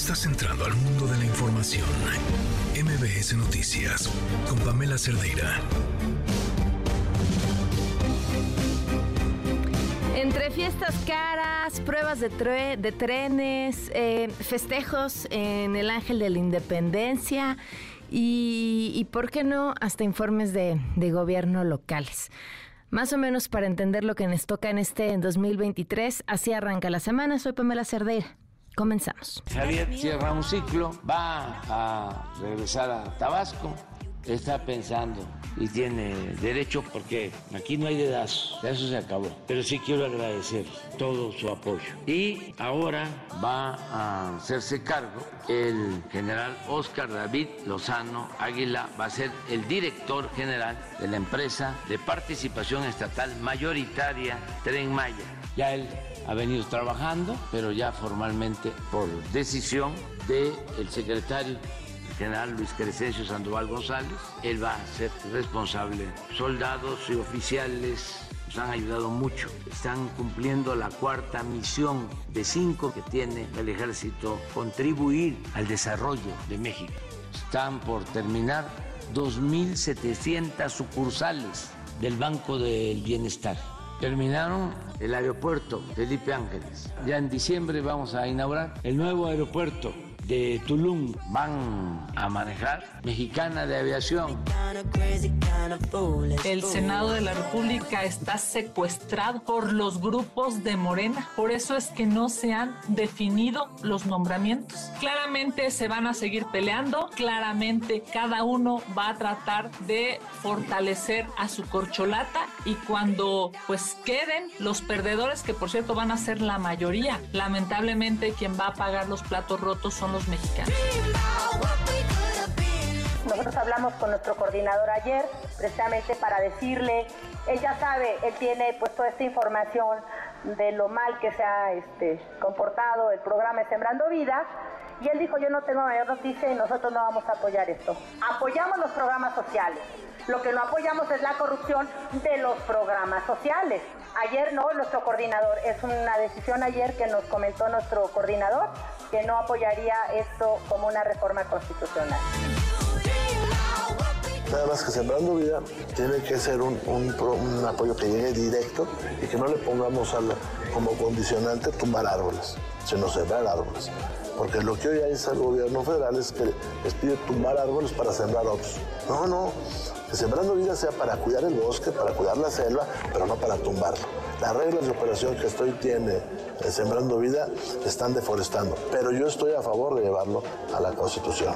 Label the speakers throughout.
Speaker 1: Estás entrando al mundo de la información. MBS Noticias con Pamela Cerdeira.
Speaker 2: Entre fiestas caras, pruebas de, trenes, eh, festejos en el Ángel de la Independencia y, ¿por qué no?, hasta informes de, de gobierno locales. Más o menos para entender lo que nos toca en este 2023, así arranca la semana. Soy Pamela Cerdeira. Comenzamos.
Speaker 3: Javier cierra un ciclo, va a regresar a Tabasco, está pensando y tiene derecho porque aquí no hay dedazo, eso se acabó. Pero sí quiero agradecer todo su apoyo. Y ahora va a hacerse cargo el general Oscar David Lozano Águila, va a ser el director general de la empresa de participación estatal mayoritaria Tren Maya. Ya él ha venido trabajando, pero ya formalmente por decisión del secretario general Luis Crescencio Sandoval González. Él va a ser responsable. Soldados y oficiales nos han ayudado mucho. Están cumpliendo la cuarta misión de cinco que tiene el ejército, contribuir al desarrollo de México. Están por terminar 2.700 sucursales del Banco del Bienestar. Terminaron el aeropuerto Felipe Ángeles. Ya en diciembre vamos a inaugurar el nuevo aeropuerto de Tulum van a manejar, Mexicana de Aviación.
Speaker 4: El Senado de la República está secuestrado por los grupos de Morena, por eso es que no se han definido los nombramientos. Claramente se van a seguir peleando, claramente cada uno va a tratar de fortalecer a su corcholata y cuando pues queden los perdedores, que por cierto van a ser la mayoría, lamentablemente quien va a pagar los platos rotos son los mexicanos.
Speaker 5: Nosotros hablamos con nuestro coordinador ayer precisamente para decirle, él ya sabe, él tiene pues toda esta información de lo mal que se ha este, comportado el programa Sembrando Vida, y él dijo, yo no tengo mayor noticia y nosotros no vamos a apoyar esto. Apoyamos los programas sociales. Lo que no apoyamos es la corrupción de los programas sociales. Ayer no, nuestro coordinador, es una decisión ayer que nos comentó nuestro coordinador, que no apoyaría esto como una reforma constitucional.
Speaker 6: Nada más que Sembrando Vida tiene que ser un, apoyo que llegue directo y que no le pongamos como condicionante tumbar árboles, sino sembrar árboles. Porque lo que hoy hay el gobierno federal es que les pide tumbar árboles para sembrar otros. No, no, que Sembrando Vida sea para cuidar el bosque, para cuidar la selva, pero no para tumbarlo. Las reglas de operación que estoy tiene eh, Sembrando Vida están deforestando, pero yo estoy a favor de llevarlo a la Constitución.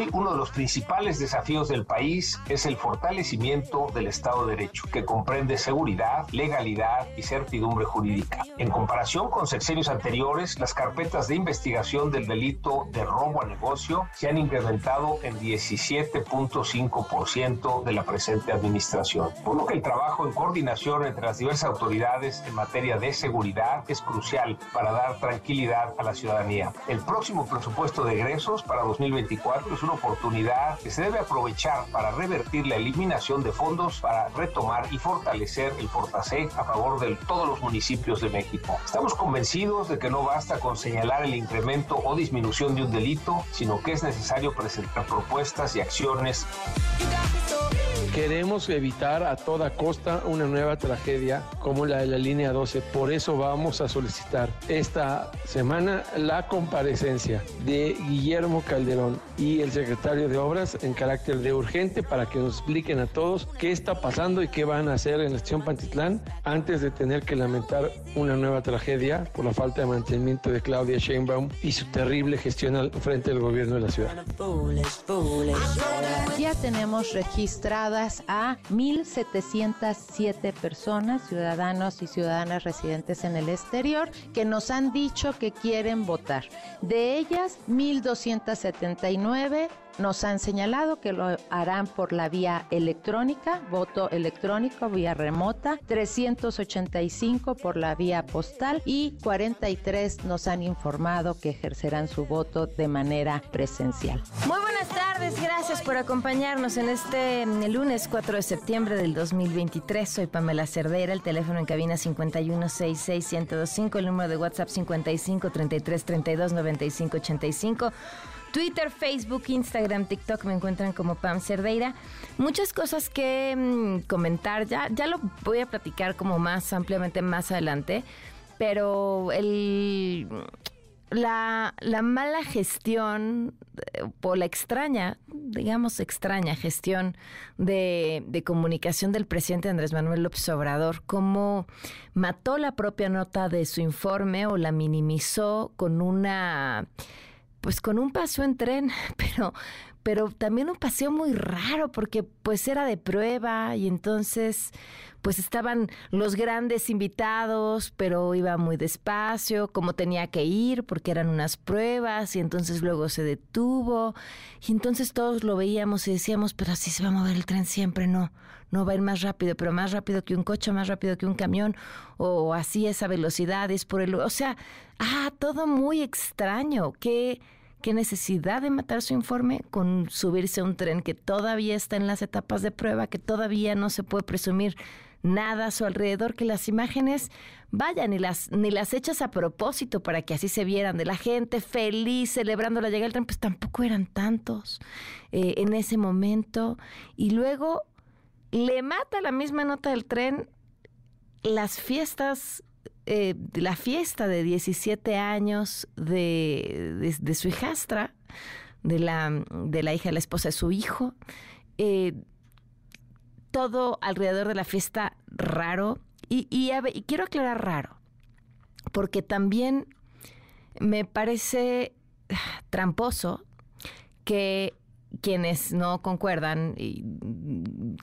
Speaker 7: Hoy uno de los principales desafíos del país es el fortalecimiento del Estado de Derecho, que comprende seguridad, legalidad y certidumbre jurídica. En comparación con sexenios anteriores, las carpetas de investigación del delito de robo a negocio se han incrementado en 17.5% de la presente administración, por lo que el trabajo en coordinación entre las diversas autoridades en materia de seguridad es crucial para dar tranquilidad a la ciudadanía. El próximo presupuesto de egresos para 2024 es una oportunidad que se debe aprovechar para revertir la eliminación de fondos para retomar y fortalecer el Fortasec a favor de todos los municipios de México. Estamos convencidos de que no basta con señalar el incremento o disminución de un delito, sino que es necesario presentar propuestas y acciones.
Speaker 8: Queremos evitar a toda costa una nueva tragedia como la de la línea 12. Por eso vamos a solicitar esta semana la comparecencia de Guillermo Calderón y el secretario de Obras en carácter de urgente para que nos expliquen a todos qué está pasando y qué van a hacer en la estación Pantitlán antes de tener que lamentar una nueva tragedia por la falta de mantenimiento de Claudia Sheinbaum y su terrible gestión al frente del gobierno de la ciudad.
Speaker 9: Ya tenemos registrada a 1.707 personas, ciudadanos y ciudadanas residentes en el exterior, que nos han dicho que quieren votar. De ellas, 1.279 nos han señalado que lo harán por la vía electrónica, voto electrónico, vía remota, 385 por la vía postal y 43 nos han informado que ejercerán su voto de manera presencial.
Speaker 2: Muy buenas tardes, gracias por acompañarnos en este lunes 4 de septiembre del 2023. Soy Pamela Cerdera, el teléfono en cabina 5166125, el número de WhatsApp 55 33 32 95 85. Twitter, Facebook, Instagram, TikTok me encuentran como Pam Cerdeira. Muchas cosas que mm, comentar, ya, ya lo voy a platicar como más ampliamente más adelante, pero el, la, la mala gestión o la extraña, digamos extraña gestión de, de, comunicación del presidente Andrés Manuel López Obrador, cómo mató la propia nota de su informe o la minimizó con una pues con un paso en tren, pero, pero también un paseo muy raro porque pues era de prueba y entonces pues estaban los grandes invitados, pero iba muy despacio, como tenía que ir porque eran unas pruebas y entonces luego se detuvo. Y entonces todos lo veíamos y decíamos, pero así se va a mover el tren siempre, no, no va a ir más rápido, pero más rápido que un coche, más rápido que un camión o así esa velocidad es por el, o sea, ah, todo muy extraño, qué qué necesidad de matar su informe con subirse a un tren que todavía está en las etapas de prueba, que todavía no se puede presumir nada a su alrededor, que las imágenes vayan ni las, ni las hechas a propósito para que así se vieran de la gente feliz celebrando la llegada del tren, pues tampoco eran tantos eh, en ese momento. Y luego le mata la misma nota del tren las fiestas eh, la fiesta de 17 años de, de, su hijastra, de la, de la hija de la esposa de su hijo. Eh, todo alrededor de la fiesta raro. Y, y, y quiero aclarar raro, porque también me parece tramposo que quienes no concuerdan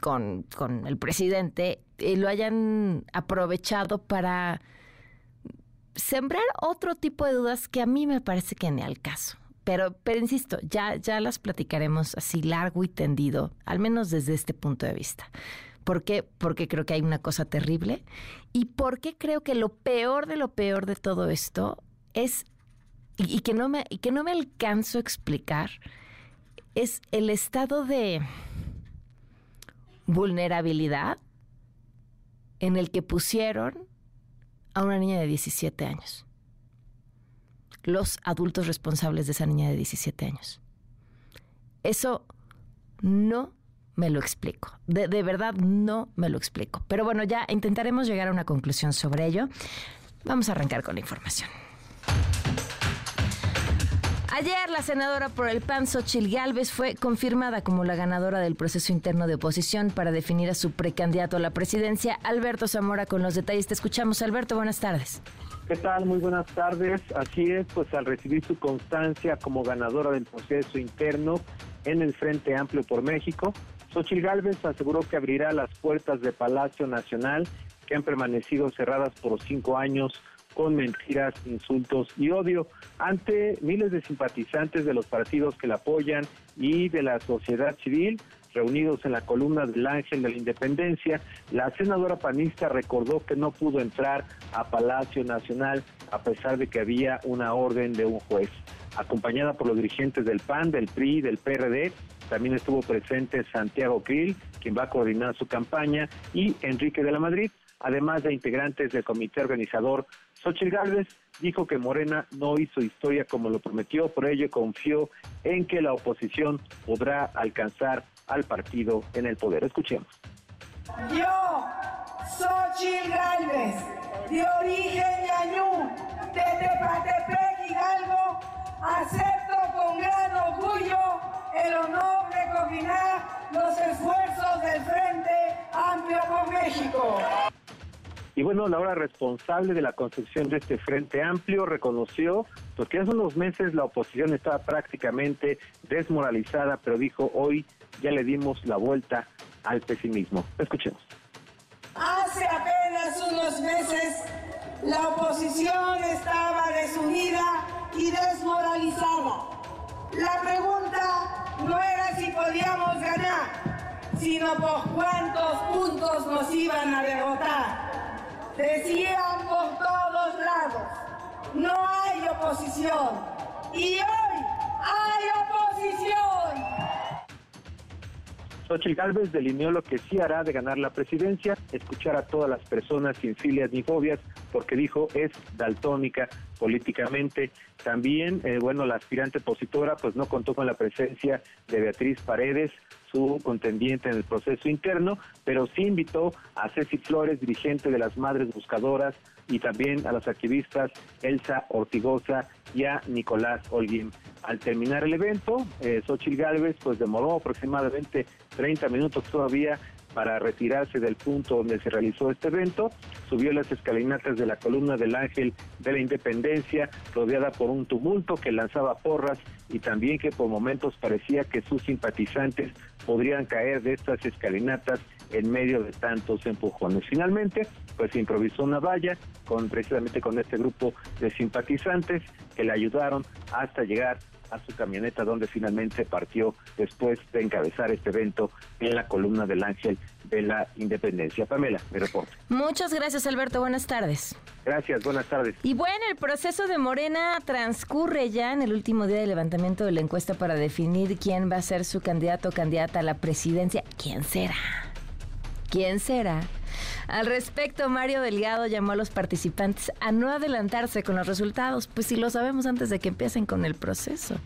Speaker 2: con, con, el presidente eh, lo hayan aprovechado para sembrar otro tipo de dudas que a mí me parece que ni al caso. Pero, pero insisto, ya, ya las platicaremos así largo y tendido, al menos desde este punto de vista. ¿Por qué? Porque creo que hay una cosa terrible. Y porque creo que lo peor de lo peor de todo esto es, y, que, no me, y que no me alcanzo a explicar, es el estado de vulnerabilidad en el que pusieron a una niña de 17 años. Los adultos responsables de esa niña de 17 años. Eso no me lo explico. De, de, verdad no me lo explico. Pero bueno, ya intentaremos llegar a una conclusión sobre ello. Vamos a arrancar con la información. Ayer la senadora por el PAN, Xochil Gálvez, fue confirmada como la ganadora del proceso interno de oposición para definir a su precandidato a la presidencia, Alberto Zamora, con los detalles. Te escuchamos, Alberto, buenas tardes.
Speaker 10: ¿Qué tal? Muy buenas tardes. Así es, pues al recibir su constancia como ganadora del proceso interno en el Frente Amplio por México, Xochil Gálvez aseguró que abrirá las puertas de Palacio Nacional que han permanecido cerradas por cinco años con mentiras, insultos y odio ante miles de simpatizantes de los partidos que la apoyan y de la sociedad civil reunidos en la columna del Ángel de la Independencia, la senadora panista recordó que no pudo entrar a Palacio Nacional a pesar de que había una orden de un juez. Acompañada por los dirigentes del PAN, del PRI, del PRD, también estuvo presente Santiago Krill, quien va a coordinar su campaña, y Enrique de la Madrid, además de integrantes del comité organizador Xochitl Gálvez dijo que Morena no hizo historia como lo prometió, por ello confió en que la oposición podrá alcanzar al partido en el poder. Escuchemos.
Speaker 11: Yo, Xochitl Gálvez, de origen Yañú, de Tepatepec, Hidalgo, acepto con gran orgullo el honor de coordinar los esfuerzos del Frente Amplio por México.
Speaker 10: Y bueno, la hora responsable de la construcción de este Frente Amplio reconoció pues, que hace unos meses la oposición estaba prácticamente desmoralizada, pero dijo hoy ya le dimos la vuelta al pesimismo. Escuchemos.
Speaker 11: Hace apenas unos meses la oposición estaba desunida y desmoralizada. La pregunta no es podíamos ganar, sino por cuántos puntos nos iban a derrotar. Decían por todos lados, no hay oposición. Y hoy hay oposición.
Speaker 10: Xochitl Gálvez delineó lo que sí hará de ganar la presidencia, escuchar a todas las personas sin filias ni fobias, porque dijo es daltónica políticamente. También, eh, bueno, la aspirante opositora pues no contó con la presencia de Beatriz Paredes, su contendiente en el proceso interno, pero sí invitó a Ceci Flores, dirigente de las Madres Buscadoras, y también a los activistas Elsa Ortigosa y a Nicolás Holguín. Al terminar el evento, eh, Xochitl Gálvez pues demoró aproximadamente 30 minutos todavía para retirarse del punto donde se realizó este evento, subió las escalinatas de la columna del Ángel de la Independencia, rodeada por un tumulto que lanzaba porras y también que por momentos parecía que sus simpatizantes podrían caer de estas escalinatas en medio de tantos empujones. Finalmente, pues improvisó una valla con precisamente con este grupo de simpatizantes que le ayudaron hasta llegar a su camioneta donde finalmente partió después de encabezar este evento en la columna del Ángel de la Independencia. Pamela, mi reporte.
Speaker 2: Muchas gracias, Alberto. Buenas tardes.
Speaker 10: Gracias, buenas tardes.
Speaker 2: Y bueno, el proceso de Morena transcurre ya en el último día de levantamiento de la encuesta para definir quién va a ser su candidato o candidata a la presidencia. ¿Quién será? ¿Quién será? Al respecto, Mario Delgado llamó a los participantes a no adelantarse con los resultados, pues si lo sabemos antes de que empiecen con el proceso.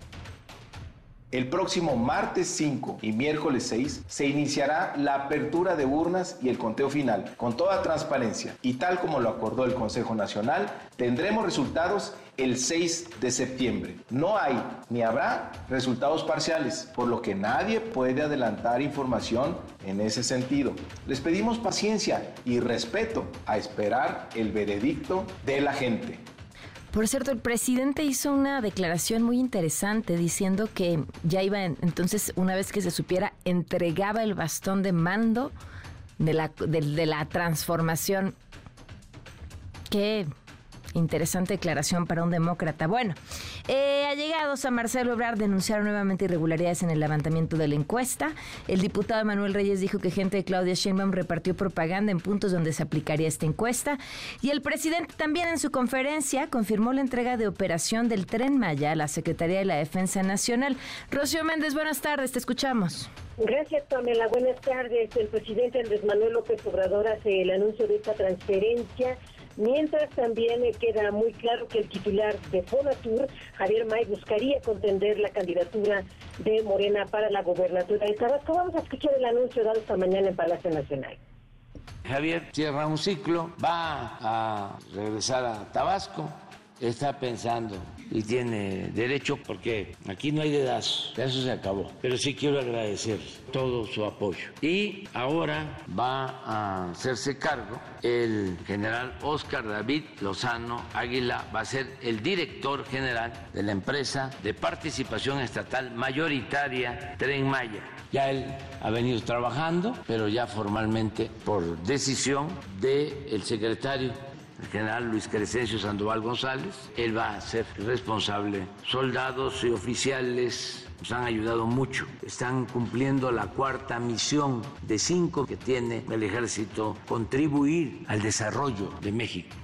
Speaker 12: El próximo martes 5 y miércoles 6 se iniciará la apertura de urnas y el conteo final con toda transparencia y tal como lo acordó el Consejo Nacional, tendremos resultados el 6 de septiembre. No hay ni habrá resultados parciales, por lo que nadie puede adelantar información en ese sentido. Les pedimos paciencia y respeto a esperar el veredicto de la gente.
Speaker 2: Por cierto, el presidente hizo una declaración muy interesante diciendo que ya iba, entonces, una vez que se supiera, entregaba el bastón de mando de la, de, la transformación. Qué Interesante declaración para un demócrata. Bueno, eh, allegados a Marcelo Ebrard denunciaron nuevamente irregularidades en el levantamiento de la encuesta. El diputado Manuel Reyes dijo que gente de Claudia Sheinbaum repartió propaganda en puntos donde se aplicaría esta encuesta. Y el presidente también en su conferencia confirmó la entrega de operación del Tren Maya a la Secretaría de la Defensa Nacional. Rocío Méndez, buenas tardes, te escuchamos.
Speaker 13: Gracias, Pamela. Buenas tardes. El presidente Andrés Manuel López Obrador hace el anuncio de esta transferencia Mientras también queda muy claro que el titular de Fonatur, Javier May, buscaría contender la candidatura de Morena para la gobernatura de Tabasco. Vamos a escuchar el anuncio dado esta mañana en Palacio Nacional.
Speaker 3: Javier cierra un ciclo, va a regresar a Tabasco, está pensando y tiene derecho porque aquí no hay dedazo, eso se acabó. Pero sí quiero agradecer todo su apoyo. Y ahora va a hacerse cargo el general Oscar David Lozano Águila, va a ser el director general de la empresa de participación estatal mayoritaria Tren Maya. Ya él ha venido trabajando, pero ya formalmente por decisión del secretario el general Luis Crescencio Sandoval González. Él va a ser responsable. Soldados y oficiales nos han ayudado mucho. Están cumpliendo la cuarta misión de cinco que tiene el ejército, contribuir al desarrollo de México.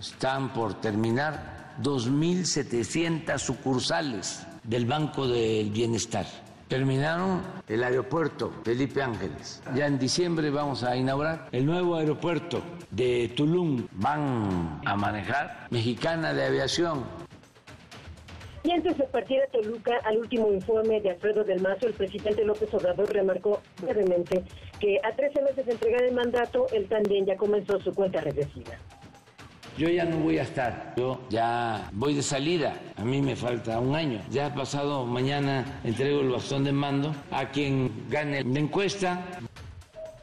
Speaker 3: Están por terminar 2.700 sucursales del Banco del Bienestar Terminaron el aeropuerto Felipe Ángeles. Ya en diciembre vamos a inaugurar el nuevo aeropuerto de Tulum. Van a manejar Mexicana de Aviación.
Speaker 13: Y antes de partir a Toluca, al último informe de Alfredo del Mazo, el presidente López Obrador remarcó brevemente que a 13 meses de entrega del mandato, él también ya comenzó su cuenta regresiva
Speaker 3: yo ya no voy a estar, yo ya voy de salida, a mí me falta un año. Ya ha pasado, mañana entrego el bastón de mando a quien gane la encuesta.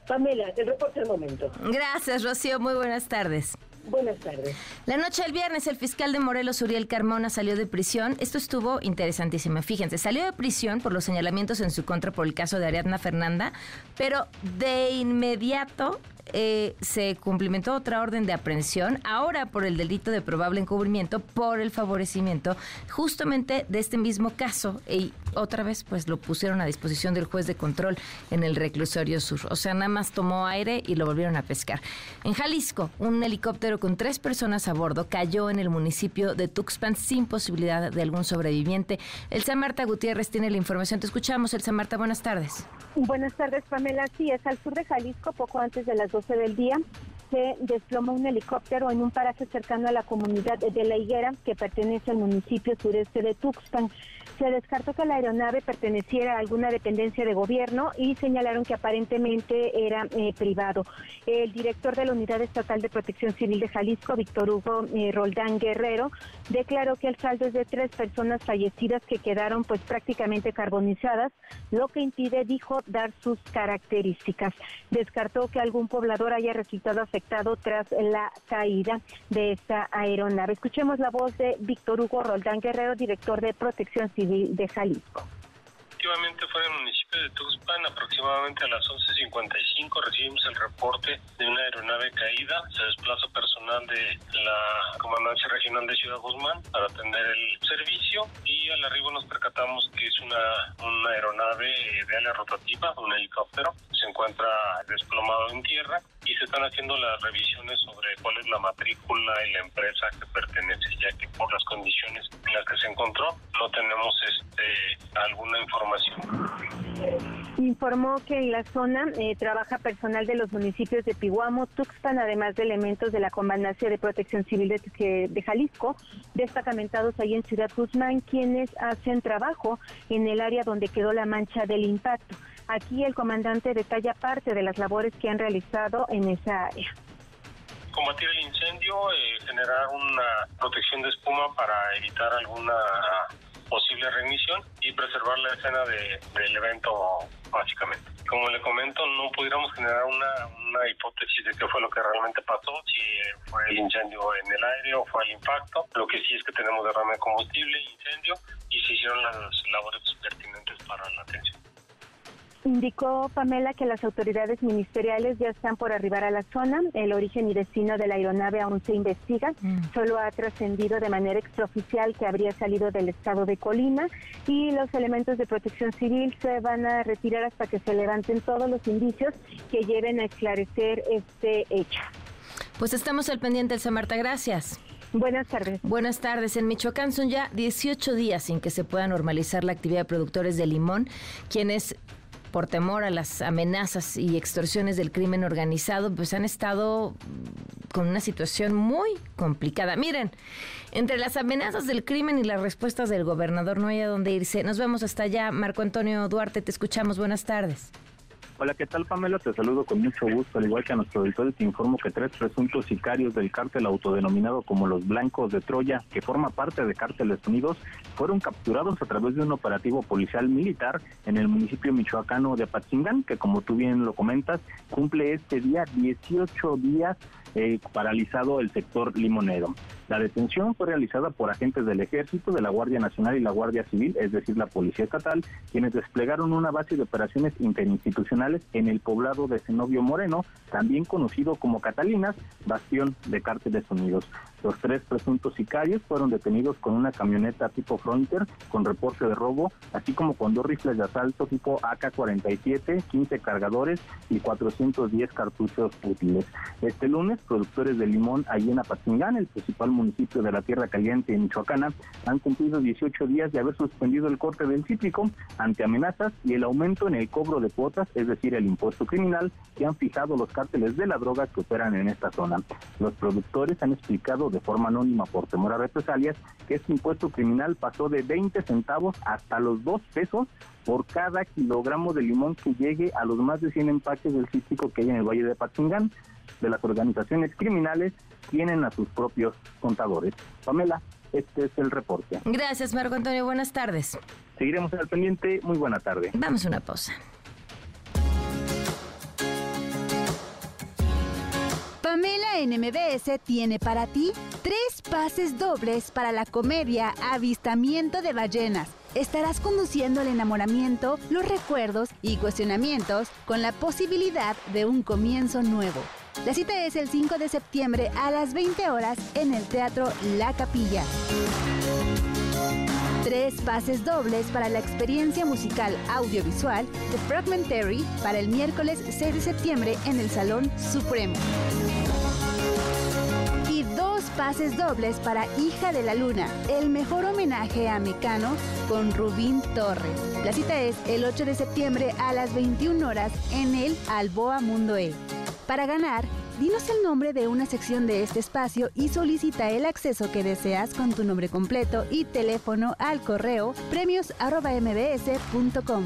Speaker 13: Pamela, el reporte del momento.
Speaker 2: Gracias, Rocío, muy buenas tardes.
Speaker 13: Buenas tardes.
Speaker 2: La noche del viernes, el fiscal de Morelos, Uriel Carmona, salió de prisión. Esto estuvo interesantísimo. Fíjense, salió de prisión por los señalamientos en su contra por el caso de Ariadna Fernanda, pero de inmediato eh, se cumplimentó otra orden de aprehensión, ahora por el delito de probable encubrimiento, por el favorecimiento justamente de este mismo caso. Y otra vez, pues lo pusieron a disposición del juez de control en el reclusorio sur. O sea, nada más tomó aire y lo volvieron a pescar. En Jalisco, un helicóptero con tres personas a bordo cayó en el municipio de Tuxpan sin posibilidad de algún sobreviviente. Elsa Marta Gutiérrez tiene la información. Te escuchamos, Elsa Marta. Buenas tardes.
Speaker 14: Buenas tardes, Pamela. Sí, es al sur de Jalisco, poco antes de las 12 del día se desplomó un helicóptero en un paraje cercano a la comunidad de La Higuera, que pertenece al municipio sureste de Tuxpan. Se descartó que la aeronave perteneciera a alguna dependencia de gobierno y señalaron que aparentemente era eh, privado. El director de la Unidad Estatal de Protección Civil de Jalisco, Víctor Hugo eh, Roldán Guerrero, declaró que el saldo es de tres personas fallecidas que quedaron pues prácticamente carbonizadas, lo que impide, dijo, dar sus características. Descartó que algún poblador haya resultado afectado tras la caída de esta aeronave. Escuchemos la voz de Víctor Hugo Roldán Guerrero, director de Protección Civil de Jalisco.
Speaker 15: Efectivamente fue en el municipio de Tuxpan, aproximadamente a las 11.55 recibimos el reporte de una aeronave caída. Se desplaza personal de la Comandancia Regional de Ciudad Guzmán para atender el servicio y al arribo nos percatamos que es una, una aeronave de ala rotativa, un helicóptero. Se encuentra desplomado en tierra y se están haciendo las revisiones sobre cuál es la matrícula y la empresa que pertenece, ya que por las condiciones en las que se encontró no tenemos este, alguna información.
Speaker 14: Informó que en la zona eh, trabaja personal de los municipios de Pihuamo, Tuxpan, además de elementos de la Comandancia de Protección Civil de, de Jalisco, destacamentados ahí en Ciudad Guzmán, quienes hacen trabajo en el área donde quedó la mancha del impacto. Aquí el comandante detalla parte de las labores que han realizado en esa área
Speaker 15: combatir el incendio, eh, generar una protección de espuma para evitar alguna posible remisión y preservar la escena del evento básicamente. Como le comento, no pudiéramos generar una, una hipótesis de qué fue lo que realmente pasó, si fue el incendio en el aire o fue el impacto. Lo que sí es que tenemos derrame de combustible, incendio y se hicieron las labores pertinentes para la atención.
Speaker 14: Indicó Pamela que las autoridades ministeriales ya están por arribar a la zona. El origen y destino de la aeronave aún se investiga. Mm. Solo ha trascendido de manera extraoficial que habría salido del estado de Colima y los elementos de protección civil se van a retirar hasta que se levanten todos los indicios que lleven a esclarecer este hecho.
Speaker 2: Pues estamos al pendiente, Elsa Marta. Gracias.
Speaker 14: Buenas tardes.
Speaker 2: Buenas tardes. En Michoacán son ya 18 días sin que se pueda normalizar la actividad de productores de limón, quienes por temor a las amenazas y extorsiones del crimen organizado, pues han estado con una situación muy complicada. Miren, entre las amenazas del crimen y las respuestas del gobernador no hay a dónde irse. Nos vemos hasta allá. Marco Antonio Duarte, te escuchamos. Buenas tardes.
Speaker 16: Hola, ¿qué tal Pamela? Te saludo con mucho gusto, al igual que a nuestro auditorio te informo que tres presuntos sicarios del cártel autodenominado como los Blancos de Troya, que forma parte de Cárteles Unidos, fueron capturados a través de un operativo policial militar en el municipio michoacano de Apatzingán, que como tú bien lo comentas, cumple este día 18 días eh, paralizado el sector limonero. La detención fue realizada por agentes del Ejército, de la Guardia Nacional y la Guardia Civil, es decir, la Policía Estatal, quienes desplegaron una base de operaciones interinstitucionales en el poblado de Zenobio Moreno, también conocido como Catalinas, bastión de Cárteles Unidos. Los tres presuntos sicarios fueron detenidos con una camioneta tipo Frontier con reporte de robo, así como con dos rifles de asalto tipo AK-47, 15 cargadores y 410 cartuchos útiles. Este lunes, productores de limón allí en Apatzingán, el principal municipio de la Tierra Caliente en Michoacana, han cumplido 18 días de haber suspendido el corte del cítrico ante amenazas y el aumento en el cobro de cuotas, es decir, el impuesto criminal que han fijado los cárteles de la droga que operan en esta zona. Los productores han explicado de forma anónima por temor a represalias que este impuesto criminal pasó de 20 centavos hasta los 2 pesos por cada kilogramo de limón que llegue a los más de 100 empaques del cítrico que hay en el Valle de Patzingán. De las organizaciones criminales tienen a sus propios contadores. Pamela, este es el reporte.
Speaker 2: Gracias, Marco Antonio. Buenas tardes.
Speaker 16: Seguiremos al pendiente. Muy buena tarde.
Speaker 2: Vamos a una pausa.
Speaker 17: Pamela en MBS tiene para ti tres pases dobles para la comedia Avistamiento de Ballenas estarás conduciendo el enamoramiento, los recuerdos y cuestionamientos con la posibilidad de un comienzo nuevo. La cita es el 5 de septiembre a las 20 horas en el Teatro La Capilla. Tres pases dobles para la experiencia musical audiovisual de Fragmentary para el miércoles 6 de septiembre en el Salón Supremo. Dos pases dobles para Hija de la Luna, el mejor homenaje a Mecano con Rubín Torres. La cita es el 8 de septiembre a las 21 horas en el Alboa Mundo E. Para ganar, dinos el nombre de una sección de este espacio y solicita el acceso que deseas con tu nombre completo y teléfono al correo premios.mbs.com.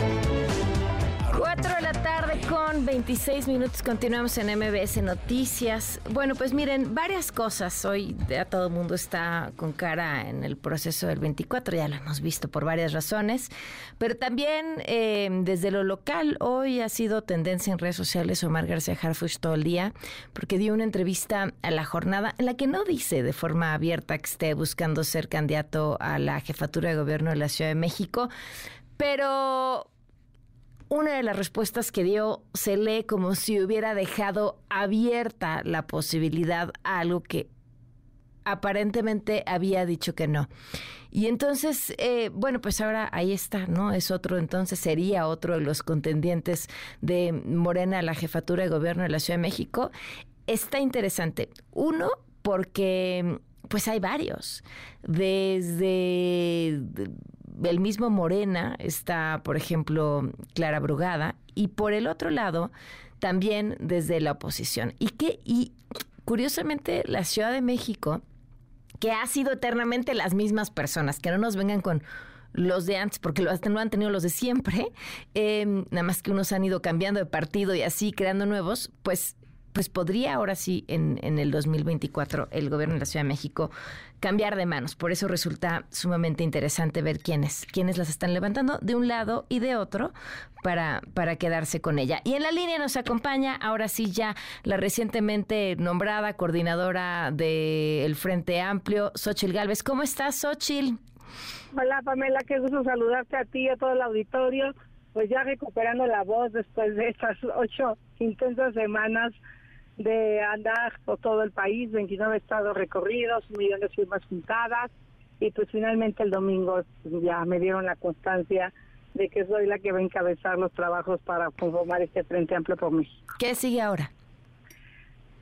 Speaker 2: 4 de la tarde con 26 minutos. Continuamos en MBS Noticias. Bueno, pues miren, varias cosas. Hoy ya todo el mundo está con cara en el proceso del 24. Ya lo hemos visto por varias razones. Pero también eh, desde lo local, hoy ha sido tendencia en redes sociales Omar García Harfuch todo el día, porque dio una entrevista a la jornada en la que no dice de forma abierta que esté buscando ser candidato a la jefatura de gobierno de la Ciudad de México. Pero una de las respuestas que dio se lee como si hubiera dejado abierta la posibilidad a algo que aparentemente había dicho que no. Y entonces, eh, bueno, pues ahora ahí está, ¿no? Es otro, entonces sería otro de los contendientes de Morena a la jefatura de gobierno de la Ciudad de México. Está interesante. Uno, porque pues hay varios. Desde el mismo Morena está, por ejemplo, Clara Brugada, y por el otro lado, también desde la oposición. Y que, y curiosamente, la Ciudad de México, que ha sido eternamente las mismas personas, que no nos vengan con los de antes, porque lo, no han tenido los de siempre, eh, nada más que unos han ido cambiando de partido y así creando nuevos, pues pues podría ahora sí en, en, el 2024 el gobierno de la Ciudad de México cambiar de manos. Por eso resulta sumamente interesante ver quiénes, quiénes las están levantando de un lado y de otro para, para quedarse con ella. Y en la línea nos acompaña ahora sí ya la recientemente nombrada coordinadora del Frente Amplio, Xochil Gálvez. ¿Cómo estás, Xochil?
Speaker 18: Hola, Pamela, qué gusto saludarte a ti y a todo el auditorio. Pues ya recuperando la voz después de estas ocho intensas semanas de andar por todo el país, 29 estados recorridos, un millón de firmas juntadas y pues finalmente el domingo ya me dieron la constancia de que soy la que va a encabezar los trabajos para conformar este Frente Amplio por México.
Speaker 2: ¿Qué sigue ahora?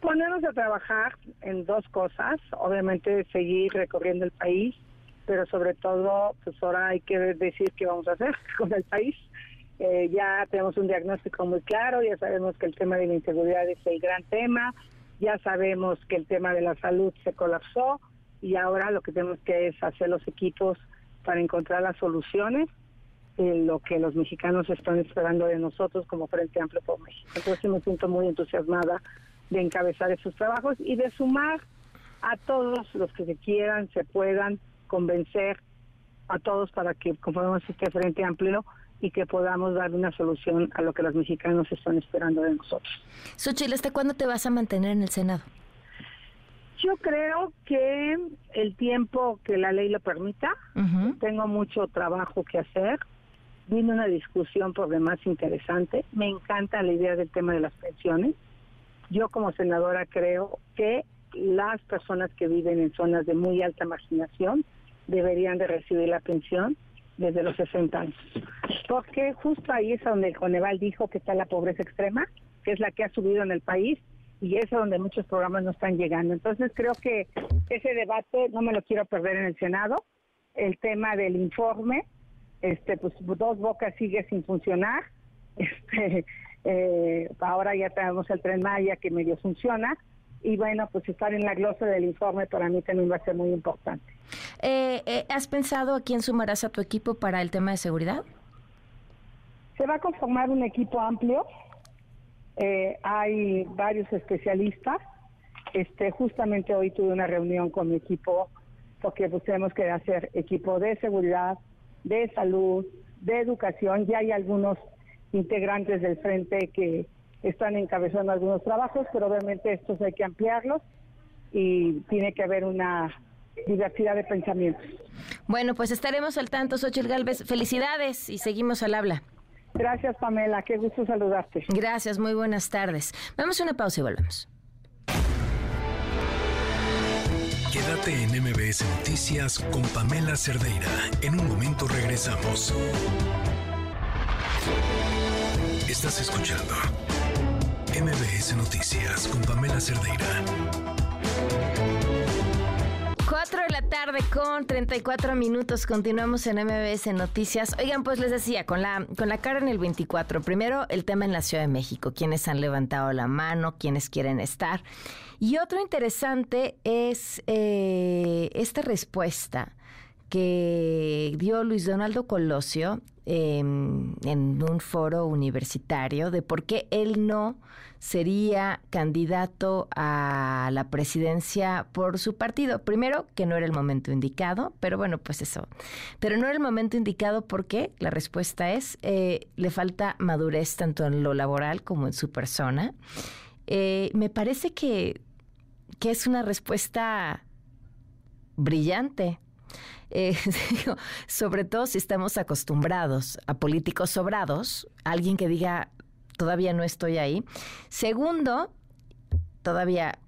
Speaker 18: Ponernos a trabajar en dos cosas, obviamente seguir recorriendo el país, pero sobre todo, pues ahora hay que decir qué vamos a hacer con el país. Eh, ya tenemos un diagnóstico muy claro, ya sabemos que el tema de la inseguridad es el gran tema, ya sabemos que el tema de la salud se colapsó y ahora lo que tenemos que es hacer los equipos para encontrar las soluciones, en lo que los mexicanos están esperando de nosotros como Frente Amplio por México. Entonces me siento muy entusiasmada de encabezar esos trabajos y de sumar a todos los que se quieran, se puedan convencer a todos para que conformemos este Frente Amplio y que podamos dar una solución a lo que los mexicanos están esperando de nosotros.
Speaker 2: Xochitl, ¿hasta cuándo te vas a mantener en el Senado?
Speaker 18: Yo creo que el tiempo que la ley lo permita, tengo mucho trabajo que hacer. Vino una discusión por demás interesante. Me encanta la idea del tema de las pensiones. Yo como senadora creo que las personas que viven en zonas de muy alta marginación deberían de recibir la pensión desde los 60 años. Porque justo ahí es donde el Coneval dijo que está la pobreza extrema, que es la que ha subido en el país y es donde muchos programas no están llegando. Entonces creo que ese debate no me lo quiero perder en el Senado. El tema del informe, este, pues dos bocas sigue sin funcionar. Este, eh, ahora ya tenemos el tren Maya que medio funciona y bueno, pues estar en la glosa del informe para mí también va a ser muy importante.
Speaker 2: Eh, eh, ¿Has pensado a quién sumarás a tu equipo para el tema de seguridad?
Speaker 18: Se va a conformar un equipo amplio. Eh, hay varios especialistas. Este, justamente hoy tuve una reunión con mi equipo porque pues, tenemos que hacer equipo de seguridad, de salud, de educación. Ya hay algunos integrantes del frente que están encabezando algunos trabajos, pero obviamente estos hay que ampliarlos y tiene que haber una diversidad de pensamientos.
Speaker 2: Bueno, pues estaremos al tanto, Xochitl Galvez. Felicidades y seguimos al habla.
Speaker 18: Gracias, Pamela. Qué gusto saludarte.
Speaker 2: Gracias, muy buenas tardes. Vamos a una pausa y volvemos.
Speaker 1: Quédate en MBS Noticias con Pamela Cerdeira. En un momento regresamos. Estás escuchando MBS Noticias con Pamela Cerdeira.
Speaker 2: 4 de la tarde con 34 minutos. Continuamos en MBS Noticias. Oigan, pues les decía, con la, con la cara en el 24. Primero, el tema en la Ciudad de México. Quienes han levantado la mano, quienes quieren estar. Y otro interesante es eh, esta respuesta que dio Luis Donaldo Colosio em, en un foro universitario de por qué él no sería candidato a la presidencia por su partido. Primero, que no era el momento indicado, pero bueno, pues eso. Pero no era el momento indicado porque la respuesta es, eh, le falta madurez tanto en lo laboral como en su persona. Eh, me parece que, que es una respuesta brillante. Eh, sobre todo si estamos acostumbrados a políticos sobrados, alguien que diga, todavía no estoy ahí. Segundo, todavía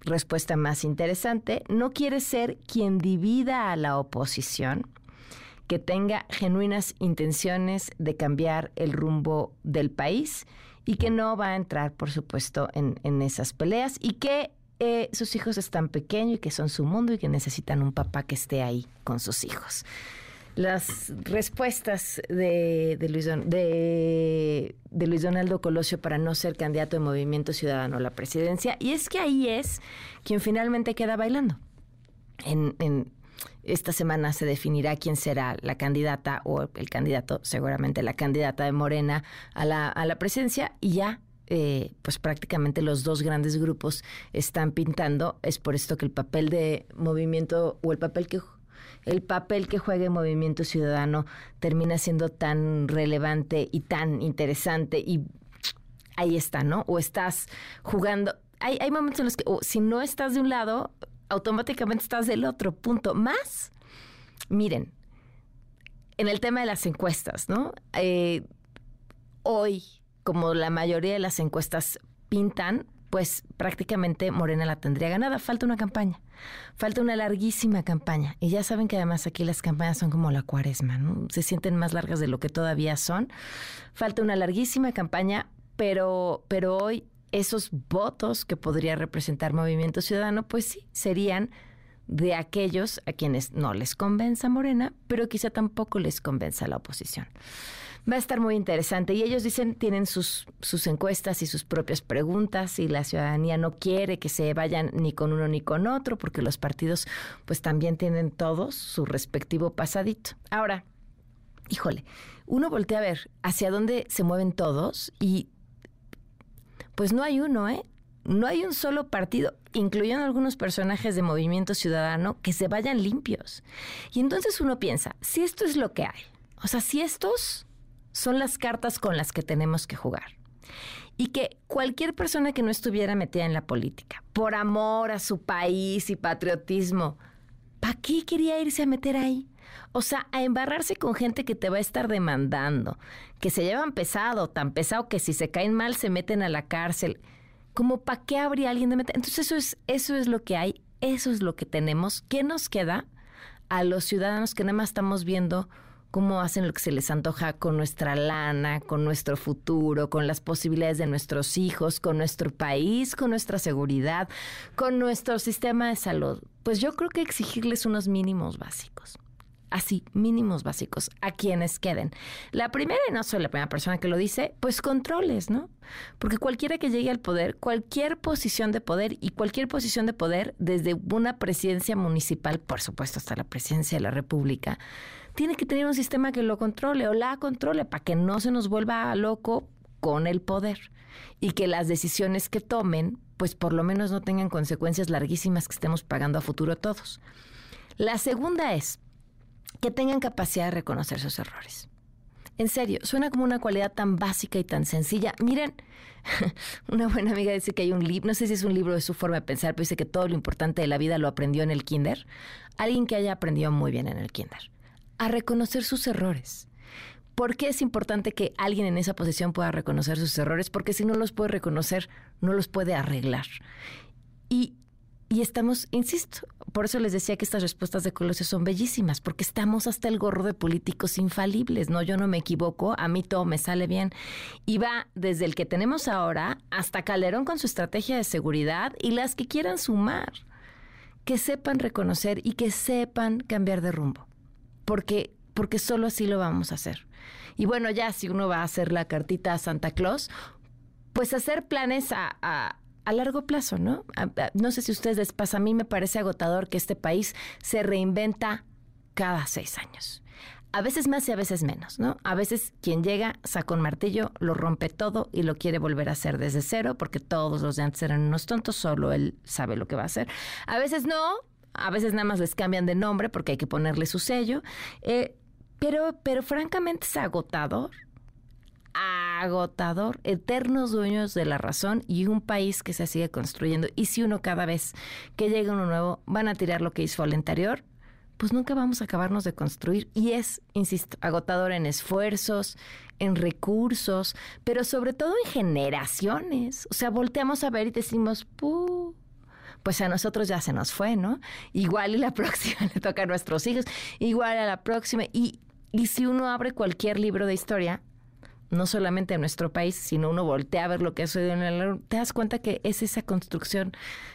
Speaker 2: respuesta más interesante, no quiere ser quien divida a la oposición, que tenga genuinas intenciones de cambiar el rumbo del país y que no va a entrar, por supuesto, en, en esas peleas y que eh, sus hijos están pequeños y que son su mundo y que necesitan un papá que esté ahí con sus hijos. Las respuestas de, Luis, de, Luis Donaldo Colosio para no ser candidato de Movimiento Ciudadano a la presidencia, y es que ahí es quien finalmente queda bailando. En, en, esta semana se definirá quién será la candidata o el candidato, seguramente la candidata de Morena a la, a la presidencia, y ya eh, pues prácticamente los dos grandes grupos están pintando. Es por esto que el papel de movimiento o el papel que el papel que juegue Movimiento Ciudadano termina siendo tan relevante y tan interesante y ahí está, ¿no? O estás jugando. Hay, hay momentos en los que si no estás de un lado, automáticamente estás del otro. Punto. Más, miren, en el tema de las encuestas, ¿no? Eh, hoy como la mayoría de las encuestas pintan, pues prácticamente Morena la tendría ganada. Falta una campaña, falta una larguísima campaña. Y ya saben que además aquí las campañas son como la cuaresma. Se sienten más largas de lo que todavía son. Falta una larguísima campaña, pero, pero hoy esos votos que podría representar Movimiento Ciudadano, pues sí, serían de aquellos a quienes no les convenza Morena, pero quizá tampoco les convenza la oposición va a estar muy interesante. Y ellos dicen, tienen sus, sus encuestas y sus propias preguntas y la ciudadanía no quiere que se vayan ni con uno ni con otro porque los partidos pues también tienen todos su respectivo pasadito. Ahora, híjole, uno voltea a ver hacia dónde se mueven todos y pues no hay uno, ¿eh? No hay un solo partido, incluyendo algunos personajes de Movimiento Ciudadano, que se vayan limpios. Y entonces uno piensa, si esto es lo que hay, o sea, si estos son las cartas con las que tenemos que jugar. Y que cualquier persona que no estuviera metida en la política, por amor a su país y patriotismo, ¿para qué quería irse a meter ahí? O sea, a embarrarse con gente que te va a estar demandando, que se llevan pesado, tan pesado que si se caen mal se meten a la cárcel. ¿Cómo para qué habría alguien de meter? Entonces eso es, eso es lo que hay, eso es lo que tenemos. ¿Qué nos queda a los ciudadanos que nada más estamos viendo cómo hacen lo que se les antoja con nuestra lana, con nuestro futuro, con las posibilidades de nuestros hijos, con nuestro país, con nuestra seguridad, con nuestro sistema de salud. Pues yo creo que exigirles unos mínimos básicos. Así, mínimos básicos, a quienes queden. La primera, y no soy la primera persona que lo dice, pues controles, ¿no? Porque cualquiera que llegue al poder, cualquier posición de poder y cualquier posición de poder, desde una presidencia municipal, por supuesto, hasta la presidencia de la República, tiene que tener un sistema que lo controle o la controle para que no se nos vuelva loco con el poder y que las decisiones que tomen, pues por lo menos no tengan consecuencias larguísimas que estemos pagando a futuro todos. La segunda es que tengan capacidad de reconocer sus errores. En serio, suena como una cualidad tan básica y tan sencilla. Miren, una buena amiga dice que hay un libro, no sé si es un libro de su forma de pensar, pero dice que todo lo importante de la vida lo aprendió en el kinder. Alguien que haya aprendido muy bien en el kinder. A reconocer sus errores. ¿Por qué es importante que alguien en esa posición pueda reconocer sus errores? Porque si no los puede reconocer, no los puede arreglar. Y, y estamos, insisto, por eso les decía que estas respuestas de Colosio son bellísimas, porque estamos hasta el gorro de políticos infalibles, ¿no? Yo no me equivoco, a mí todo me sale bien. Y va desde el que tenemos ahora hasta Calderón con su estrategia de seguridad y las que quieran sumar, que sepan reconocer y que sepan cambiar de rumbo, porque, porque solo así lo vamos a hacer. Y bueno, ya si uno va a hacer la cartita a Santa Claus, pues hacer planes a, a, largo plazo, ¿no? no sé si a ustedes les pasa, a mí me parece agotador que este país se reinventa cada seis años. A veces más y a veces menos, ¿no? A veces quien llega saca un martillo, lo rompe todo y lo quiere volver a hacer desde cero porque todos los de antes eran unos tontos, solo él sabe lo que va a hacer. A veces no, a veces nada más les cambian de nombre porque hay que ponerle su sello. Eh, pero, pero francamente es agotador. Agotador, eternos dueños de la razón y un país que se sigue construyendo. Y si uno cada vez que llega uno nuevo van a tirar lo que hizo el anterior, pues nunca vamos a acabarnos de construir. Y es, insisto, agotador en esfuerzos, en recursos, pero sobre todo en generaciones. O sea, volteamos a ver y decimos, ¡puh! Pues a nosotros ya se nos fue, ¿no? Igual y la próxima le toca a nuestros hijos, igual a la próxima. Y y si uno abre cualquier libro de historia, no solamente en nuestro país, sino uno voltea a ver lo que ha sucedido en el te das cuenta que es esa construcción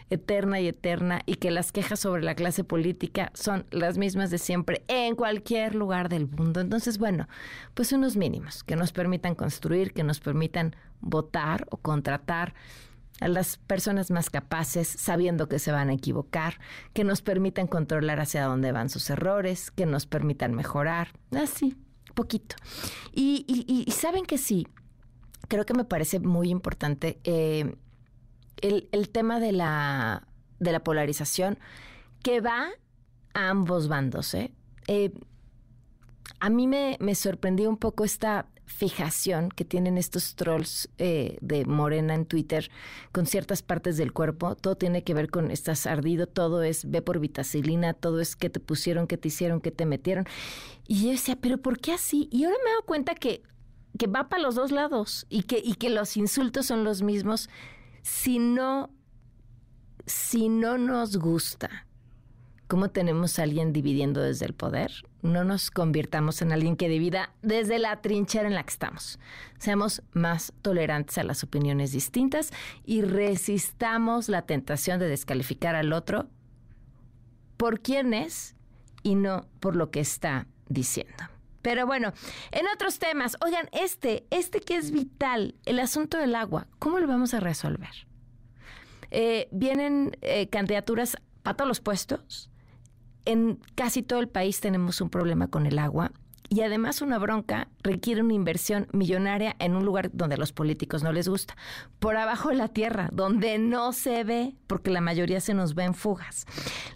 Speaker 2: eterna y eterna y que las quejas sobre la clase política son las mismas de siempre en cualquier lugar del mundo. Entonces, bueno, pues unos mínimos que nos permitan construir, que nos permitan votar o contratar a las personas más capaces, sabiendo que se van a equivocar, que nos permitan controlar hacia dónde van sus errores, que nos permitan mejorar, así, poquito. Y, saben que sí, creo que me parece muy importante eh, el, tema de la, de la polarización que va a ambos bandos. ¿eh? eh a mí me, me sorprendió un poco esta fijación que tienen estos trolls eh, de Morena en Twitter con ciertas partes del cuerpo. Todo tiene que ver con estás ardido, todo es ve por vitacilina, todo es que te pusieron, que te hicieron, que te metieron. Y yo decía, pero ¿por qué así? Y ahora me doy cuenta que, que va para los dos lados y que, y que los insultos son los mismos si no, si no nos gusta cómo tenemos a alguien dividiendo desde el poder, no nos convirtamos en alguien que divida desde la trinchera en la que estamos. Seamos más tolerantes a las opiniones distintas y resistamos la tentación de descalificar al otro por quién es y no por lo que está diciendo. Pero bueno, en otros temas, oigan, este, este que es vital, el asunto del agua, ¿cómo lo vamos a resolver? Eh, vienen eh, candidaturas para todos los puestos en casi todo el país tenemos un problema con el agua y además una bronca requiere una inversión millonaria en un lugar donde a los políticos no les gusta, por abajo de la tierra, donde no se ve, porque la mayoría se nos ve en fugas.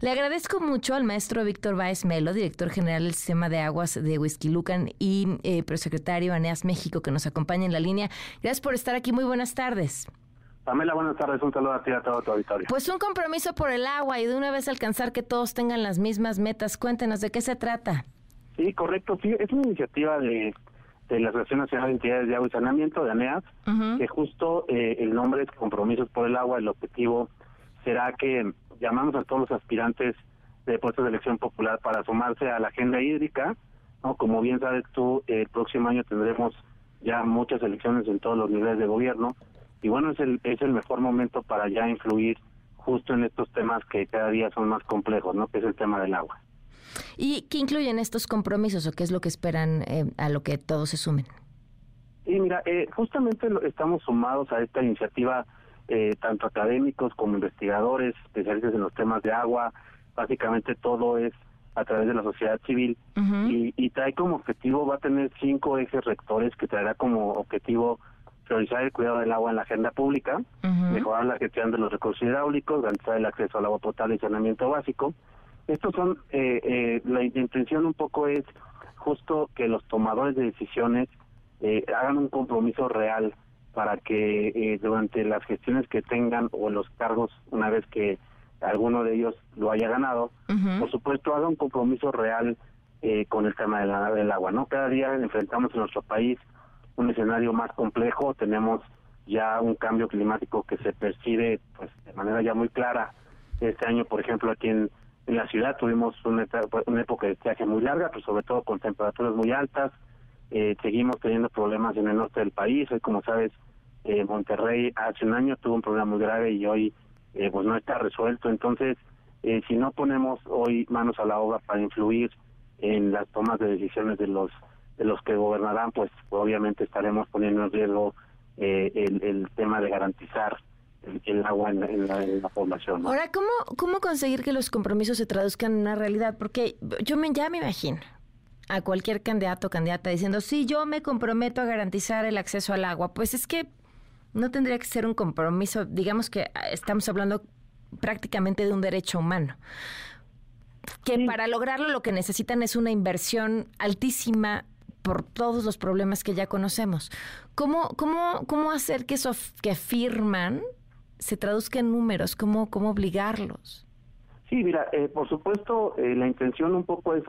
Speaker 2: Le agradezco mucho al maestro Víctor Báez Melo, director general del Sistema de Aguas de Lucan y eh, prosecretario ANEAS México, que nos acompaña en la línea. Gracias por estar aquí. Muy buenas tardes.
Speaker 19: Pamela, buenas tardes. Un saludo a ti y a todo tu auditorio.
Speaker 2: Pues un compromiso por el agua y de una vez alcanzar que todos tengan las mismas metas. Cuéntenos de qué se trata.
Speaker 19: Sí, correcto. Sí, es una iniciativa de, de la Asociación Nacional de Entidades de Agua y Saneamiento, de ANEAS, que justo eh, el nombre es Compromisos por el Agua. El objetivo será que llamamos a todos los aspirantes de puestos de elección popular para sumarse a la agenda hídrica. ¿no? Como bien sabes tú, el próximo año tendremos ya muchas elecciones en todos los niveles de gobierno y bueno, es el, es el mejor momento para ya influir justo en estos temas que cada día son más complejos, ¿no? Que es el tema del agua.
Speaker 2: ¿Y qué incluyen estos compromisos o qué es lo que esperan eh, a lo que todos se sumen?
Speaker 19: Sí, mira, eh, justamente estamos sumados a esta iniciativa, eh, tanto académicos como investigadores, especialistas en los temas de agua, básicamente todo es a través de la sociedad civil y, y trae como objetivo, va a tener cinco ejes rectores que traerá como objetivo priorizar el cuidado del agua en la agenda pública, mejorar la gestión de los recursos hidráulicos, garantizar el acceso al agua potable y saneamiento básico. Estos son, eh, eh, la intención un poco es justo que los tomadores de decisiones eh, hagan un compromiso real para que eh, durante las gestiones que tengan o los cargos, una vez que alguno de ellos lo haya ganado, por supuesto haga un compromiso real eh, con el tema de la, del agua. no Cada día enfrentamos en nuestro país un escenario más complejo, tenemos ya un cambio climático que se percibe pues de manera ya muy clara. Este año, por ejemplo, aquí en, la ciudad tuvimos una, una época de estiaje muy larga, pero sobre todo con temperaturas muy altas. Eh, seguimos teniendo problemas en el norte del país. Hoy, como sabes, eh, Monterrey hace un año tuvo un problema muy grave y hoy eh, pues no está resuelto. Entonces, eh, si no ponemos hoy manos a la obra para influir en las tomas de decisiones de los de los que gobernarán, pues obviamente estaremos poniendo en riesgo eh, el, el, tema de garantizar el, agua en, en, la, en, la, población. ¿no?
Speaker 2: Ahora, ¿cómo, ¿cómo conseguir que los compromisos se traduzcan en una realidad? Porque yo me, ya me imagino a cualquier candidato o candidata diciendo, sí, yo me comprometo a garantizar el acceso al agua. Pues es que no tendría que ser un compromiso, digamos que estamos hablando prácticamente de un derecho humano que sí. para lograrlo lo que necesitan es una inversión altísima por todos los problemas que ya conocemos. ¿Cómo, cómo, cómo hacer que eso que firman se traduzca en números? ¿Cómo, cómo obligarlos?
Speaker 19: Sí, mira, eh, por supuesto, eh, la intención un poco es,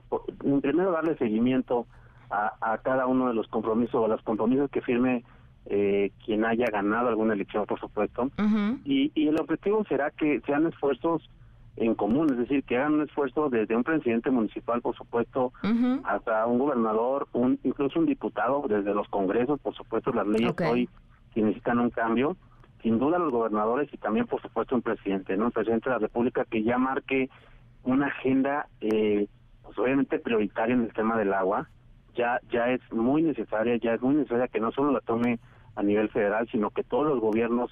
Speaker 19: primero, darle seguimiento a, a, cada uno de los compromisos o los compromisos que firme eh, quien haya ganado alguna elección, por supuesto. Uh -huh. y, y el objetivo será que sean esfuerzos en común, es decir, que hagan un esfuerzo desde un presidente municipal, por supuesto, uh -huh. hasta un gobernador, un incluso un diputado, desde los congresos, por supuesto, las leyes okay. hoy que necesitan un cambio, sin duda los gobernadores y también, por supuesto, un presidente, ¿no? Un presidente de la República que ya marque una agenda, eh, pues obviamente prioritaria en el tema del agua, ya ya es muy necesaria, ya es muy necesaria que no solo la tome a nivel federal, sino que todos los gobiernos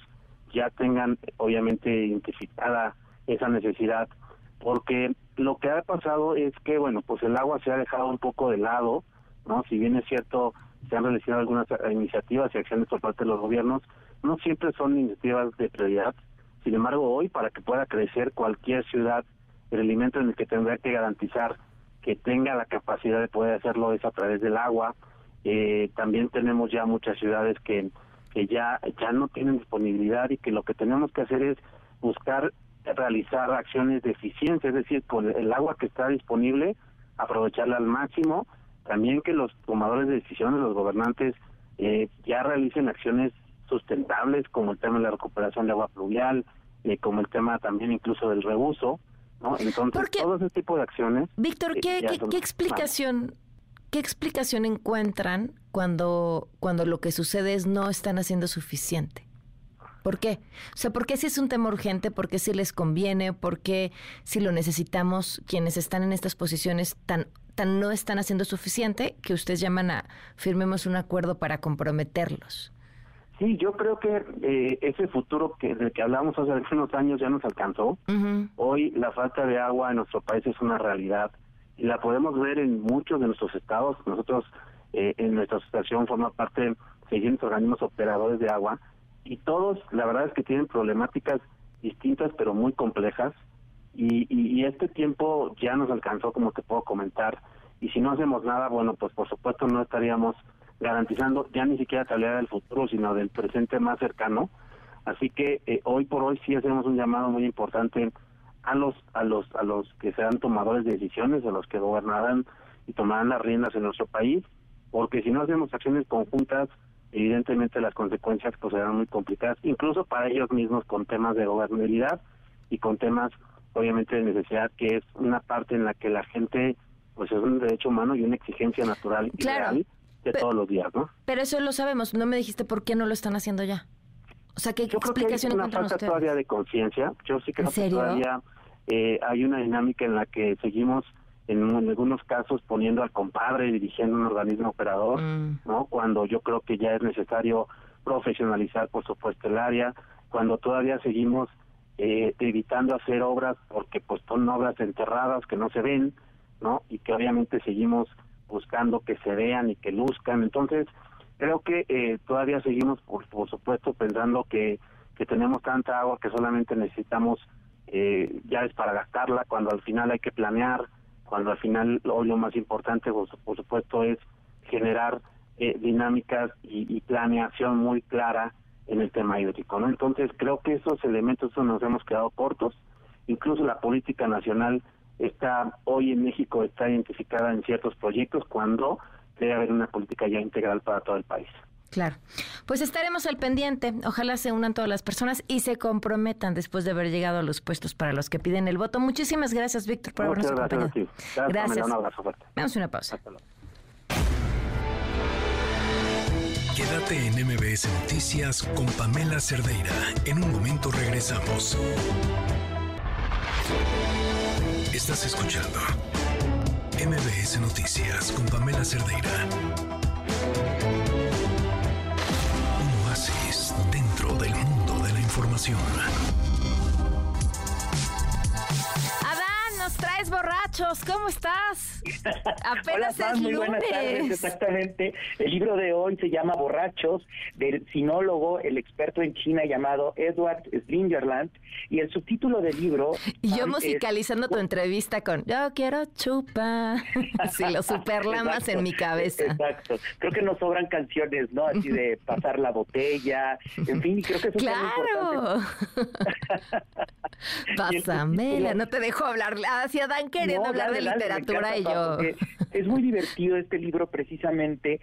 Speaker 19: ya tengan, obviamente, identificada esa necesidad, porque lo que ha pasado es que, bueno, pues el agua se ha dejado un poco de lado, ¿no? Si bien es cierto, se han realizado algunas iniciativas y acciones por parte de los gobiernos, no siempre son iniciativas de prioridad. Sin embargo, hoy, para que pueda crecer cualquier ciudad, el elemento en el que tendrá que garantizar que tenga la capacidad de poder hacerlo es a través del agua. Eh, también tenemos ya muchas ciudades que, que ya, ya no tienen disponibilidad y que lo que tenemos que hacer es buscar realizar acciones de eficiencia, es decir, con el agua que está disponible, aprovecharla al máximo. También que los tomadores de decisiones, los gobernantes, eh, ya realicen acciones sustentables, como el tema de la recuperación de agua pluvial, eh, como el tema también incluso del reuso, ¿no? Entonces, Porque, todo ese tipo de acciones...
Speaker 2: Víctor, ¿qué, ¿qué, ¿qué explicación... ¿Qué explicación encuentran cuando, cuando lo que sucede es no están haciendo suficiente? ¿Por qué? O sea, ¿por qué si es un tema urgente? ¿Por qué si les conviene? ¿Por qué si lo necesitamos quienes están en estas posiciones tan, tan no están haciendo suficiente que ustedes llaman a firmemos un acuerdo para comprometerlos?
Speaker 19: Sí, yo creo que eh, ese futuro que del que hablamos hace unos años ya nos alcanzó. Uh -huh. Hoy la falta de agua en nuestro país es una realidad y la podemos ver en muchos de nuestros estados. Nosotros eh, en nuestra asociación forma parte de siguientes organismos operadores de agua y todos la verdad es que tienen problemáticas distintas pero muy complejas y, este tiempo ya nos alcanzó como te puedo comentar y si no hacemos nada bueno pues por supuesto no estaríamos garantizando ya ni siquiera calidad del futuro, sino del presente más cercano. Así que eh, hoy por hoy sí hacemos un llamado muy importante a los a los a los que sean tomadores de decisiones, a los que gobernarán y tomarán las riendas en nuestro país, porque si no hacemos acciones conjuntas, evidentemente las consecuencias pues serán muy complicadas, incluso para ellos mismos con temas de gobernabilidad y con temas obviamente de necesidad, que es una parte en la que la gente pues es un derecho humano y una exigencia natural y
Speaker 2: claro.
Speaker 19: real de
Speaker 2: pero,
Speaker 19: todos los días, ¿no?
Speaker 2: Pero eso lo sabemos, no me dijiste por qué no lo están haciendo ya. O sea, ¿qué
Speaker 19: Yo creo que hay una falta
Speaker 2: ustedes?
Speaker 19: todavía de conciencia. Yo sí creo que todavía eh, hay una dinámica en la que seguimos en, en, algunos casos poniendo al compadre dirigiendo un organismo operador, mm. ¿no? Cuando yo creo que ya es necesario profesionalizar, por supuesto, el área, cuando todavía seguimos eh, evitando hacer obras porque pues son obras enterradas que no se ven, ¿no? Y que obviamente seguimos buscando que se vean y que luzcan. Entonces, Creo que eh, todavía seguimos, por, por supuesto, pensando que, que tenemos tanta agua que solamente necesitamos eh, llaves para gastarla, cuando al final hay que planear, cuando al final hoy lo más importante, por, por supuesto, es generar eh, dinámicas y, y, planeación muy clara en el tema hídrico. ¿no? Entonces, creo que esos elementos nos hemos quedado cortos. Incluso la política nacional está hoy en México está identificada en ciertos proyectos cuando debe haber una política ya integral para todo el país.
Speaker 2: Claro. Pues estaremos al pendiente. Ojalá se unan todas las personas y se comprometan después de haber llegado a los puestos para los que piden el voto. Muchísimas gracias, Víctor, por habernos acompañado.
Speaker 19: Gracias. gracias. Un abrazo fuerte.
Speaker 2: Vamos a una pausa.
Speaker 1: Quédate en MBS Noticias con Pamela Cerdeira. En un momento regresamos. Estás escuchando MBS Noticias con Pamela Cerdeira.
Speaker 2: Adán, nos traes ¿Cómo estás? Apenas
Speaker 20: Hola,
Speaker 2: es
Speaker 20: muy buenas
Speaker 2: lunes.
Speaker 20: tardes, exactamente. El libro de hoy se llama Borrachos, del sinólogo, el experto en China llamado Edward Slingerland, y el subtítulo del libro...
Speaker 2: Y yo musicalizando tu entrevista con Yo quiero chupa. Así los superlamas en mi cabeza.
Speaker 20: Exacto. Creo que nos sobran canciones, ¿no? Así de pasar la botella, en fin, y creo que eso es
Speaker 2: ¡Claro! Pásamela, no te dejo hablar. Hacia Dan queriendo hablar de literatura y yo.
Speaker 20: Es muy divertido este libro precisamente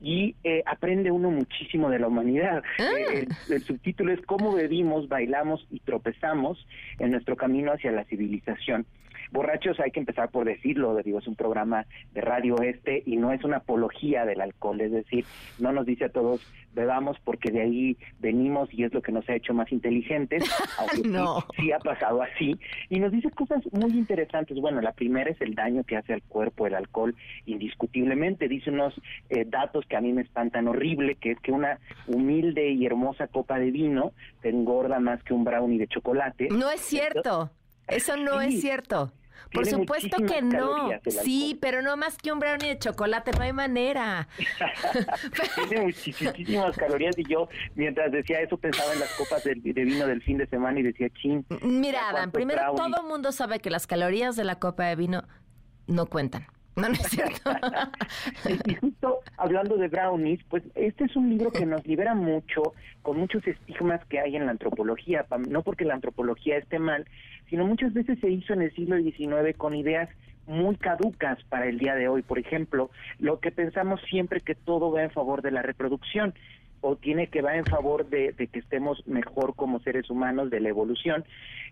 Speaker 20: y eh, aprende uno muchísimo de la humanidad.
Speaker 2: Ah.
Speaker 20: Eh, el, el subtítulo es Cómo bebimos, bailamos y tropezamos en nuestro camino hacia la civilización. Borrachos, hay que empezar por decirlo, digo, es un programa de radio este y no es una apología del alcohol, es decir, no nos dice a todos bebamos porque de ahí venimos y es lo que nos ha hecho más inteligentes, aunque
Speaker 2: No.
Speaker 20: sí, sí ha pasado así, y nos dice cosas muy interesantes. Bueno, la primera es el daño que hace al cuerpo el alcohol, indiscutiblemente, dice unos eh, datos que a mí me espantan horrible, que es que una humilde y hermosa copa de vino te engorda más que un brownie de chocolate.
Speaker 2: No es cierto. Eso no
Speaker 20: Sí.
Speaker 2: es cierto. Por
Speaker 20: Tiene
Speaker 2: supuesto que no. Sí, pero no más que un brownie de chocolate, no hay manera.
Speaker 20: Tiene muchísimas calorías y yo mientras decía eso pensaba en las copas de, de vino del fin de semana y decía, chin.
Speaker 2: Mira,
Speaker 20: ¿ya
Speaker 2: Adam, primero
Speaker 20: brownie?
Speaker 2: todo mundo sabe que las calorías de la copa de vino no cuentan. No, no es.
Speaker 20: Y justo hablando de brownies, pues este es un libro que nos libera mucho con muchos estigmas que hay en la antropología, no porque la antropología esté mal, sino muchas veces se hizo en el siglo XIX con ideas muy caducas para el día de hoy. Por ejemplo, lo que pensamos siempre que todo va en favor de la reproducción o tiene que va en favor de, de que estemos mejor como seres humanos, de la evolución.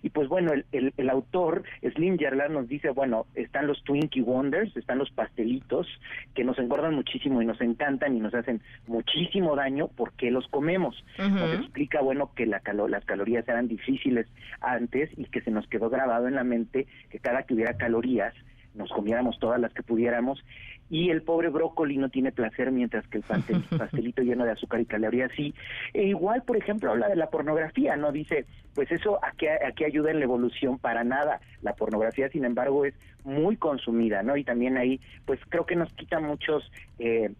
Speaker 20: Y pues bueno, el, el, el autor, Slingerland, nos dice, bueno, están los Twinkie Wonders, están los pastelitos, que nos engordan muchísimo y nos encantan y nos hacen muchísimo daño porque los comemos.
Speaker 2: Ujú.
Speaker 20: Nos explica, bueno, que la calo- las calorías eran difíciles antes y que se nos quedó grabado en la mente que cada que hubiera calorías, nos comiéramos todas las que pudiéramos y el pobre brócoli no tiene placer mientras que el pastel- pastelito lleno de azúcar y calorías sí. E igual, por ejemplo, habla de la pornografía, ¿no? Dice, pues eso a qué, a qué ayuda en la evolución para nada. La pornografía, sin embargo, es muy consumida, ¿no? Y también ahí, pues creo que nos quita muchos... Eh,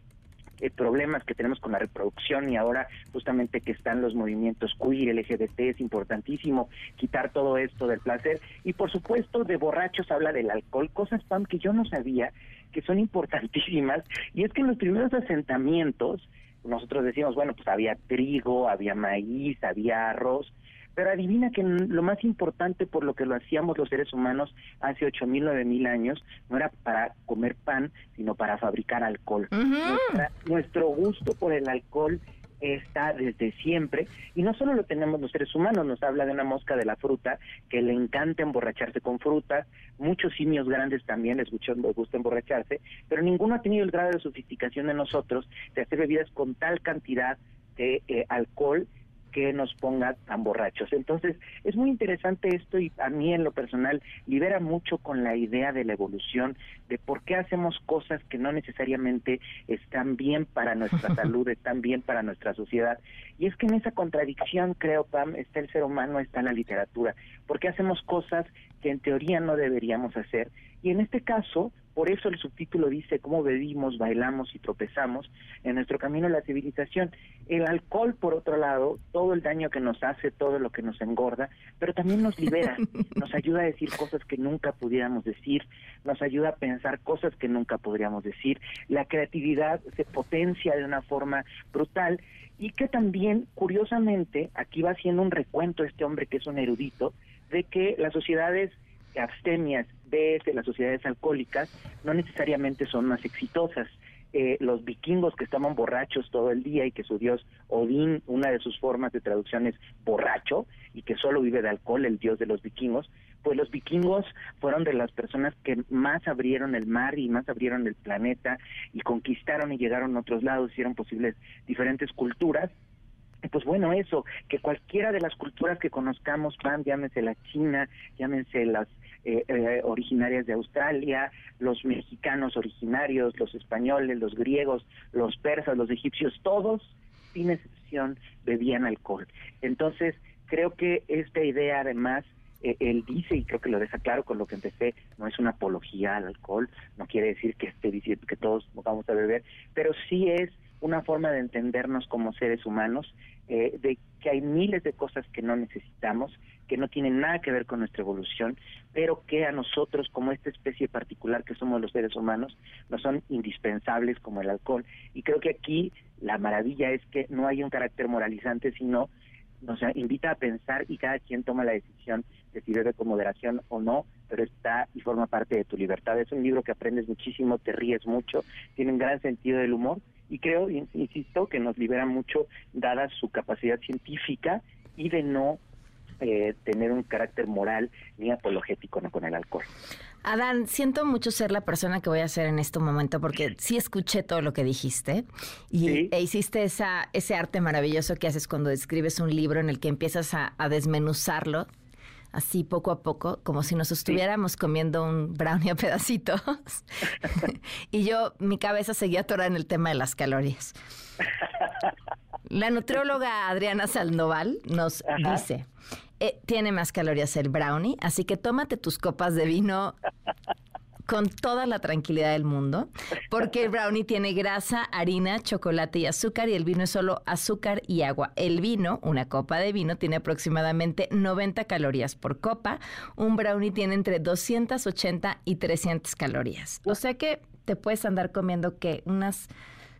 Speaker 20: eh, problemas que tenemos con la reproducción y ahora justamente que están los movimientos queer, LGBT, es importantísimo quitar todo esto del placer. Y por supuesto, de borrachos habla del alcohol, cosas, Pam, que yo no sabía que son importantísimas. Y es que en los primeros asentamientos, nosotros decíamos, bueno, pues había trigo, había maíz, había arroz, pero adivina que lo más importante por lo que lo hacíamos los seres humanos hace ocho mil, nueve mil años, no era para comer pan, sino para fabricar alcohol. Nuestra- nuestro gusto por el alcohol está desde siempre y no solo lo tenemos los seres humanos, nos habla de una mosca de la fruta que le encanta emborracharse con frutas, muchos simios grandes también les gusta, les gusta emborracharse, pero ninguno ha tenido el grado de sofisticación de nosotros de hacer bebidas con tal cantidad de eh, alcohol que nos ponga tan borrachos. Entonces, es muy interesante esto y a mí en lo personal libera mucho con la idea de la evolución, de por qué hacemos cosas que no necesariamente están bien para nuestra salud, están bien para nuestra sociedad. Y es que en esa contradicción, creo, Pam, está el ser humano, está la literatura. ¿Por qué hacemos cosas que en teoría no deberíamos hacer? Y en este caso, Por eso el subtítulo dice cómo bebimos, bailamos y tropezamos en nuestro camino a la civilización. El alcohol, por otro lado, todo el daño que nos hace, todo lo que nos engorda, pero también nos libera, nos ayuda a decir cosas que nunca pudiéramos decir, nos ayuda a pensar cosas que nunca podríamos decir. La creatividad se potencia de una forma brutal y que también, curiosamente, aquí va haciendo un recuento este hombre que es un erudito, de que las sociedades abstemias de las sociedades alcohólicas no necesariamente son más exitosas. Eh, los vikingos que estaban borrachos todo el día y que su dios Odín, una de sus formas de traducción es borracho y que solo vive de alcohol, el dios de los vikingos, pues los vikingos fueron de las personas que más abrieron el mar y más abrieron el planeta y conquistaron y llegaron a otros lados, hicieron posibles diferentes culturas pues bueno, eso, que cualquiera de las culturas que conozcamos, van, llámense la China, llámense las eh, eh, originarias de Australia, los mexicanos originarios, los españoles, los griegos, los persas, los egipcios, todos, sin excepción, bebían alcohol. Entonces, creo que esta idea además eh, él dice, y creo que lo deja claro con lo que empecé, no es una apología al alcohol, no quiere decir que esté diciendo que todos vamos a beber, pero sí es una forma de entendernos como seres humanos, eh, de que hay miles de cosas que no necesitamos, que no tienen nada que ver con nuestra evolución, pero que a nosotros, como esta especie particular que somos los seres humanos, nos son indispensables como el alcohol. Y creo que aquí la maravilla es que no hay un carácter moralizante, sino nos invita a pensar y cada quien toma la decisión de si bebe con moderación o no, pero está y forma parte de tu libertad. Es un libro que aprendes muchísimo, te ríes mucho, tiene un gran sentido del humor y creo, insisto, que nos libera mucho dada su capacidad científica y de no eh, tener un carácter moral ni apologético con el alcohol.
Speaker 2: Adán, siento mucho ser la persona que voy a ser en este momento porque sí escuché todo lo que dijiste y e hiciste esa, ese arte maravilloso que haces cuando escribes un libro en el que empiezas a, desmenuzarlo así poco a poco, como si nos estuviéramos comiendo un brownie a pedacitos. y yo, mi cabeza seguía atorada en el tema de las calorías. La nutrióloga Adriana Salnoval nos dice, eh, tiene más calorías el brownie, así que tómate tus copas de vino con toda la tranquilidad del mundo, porque el brownie tiene grasa, harina, chocolate y azúcar y el vino es solo azúcar y agua. El vino, una copa de vino, tiene aproximadamente 90 calorías por copa. Un brownie tiene entre 280 y 300 calorías. O sea que te puedes andar comiendo que unas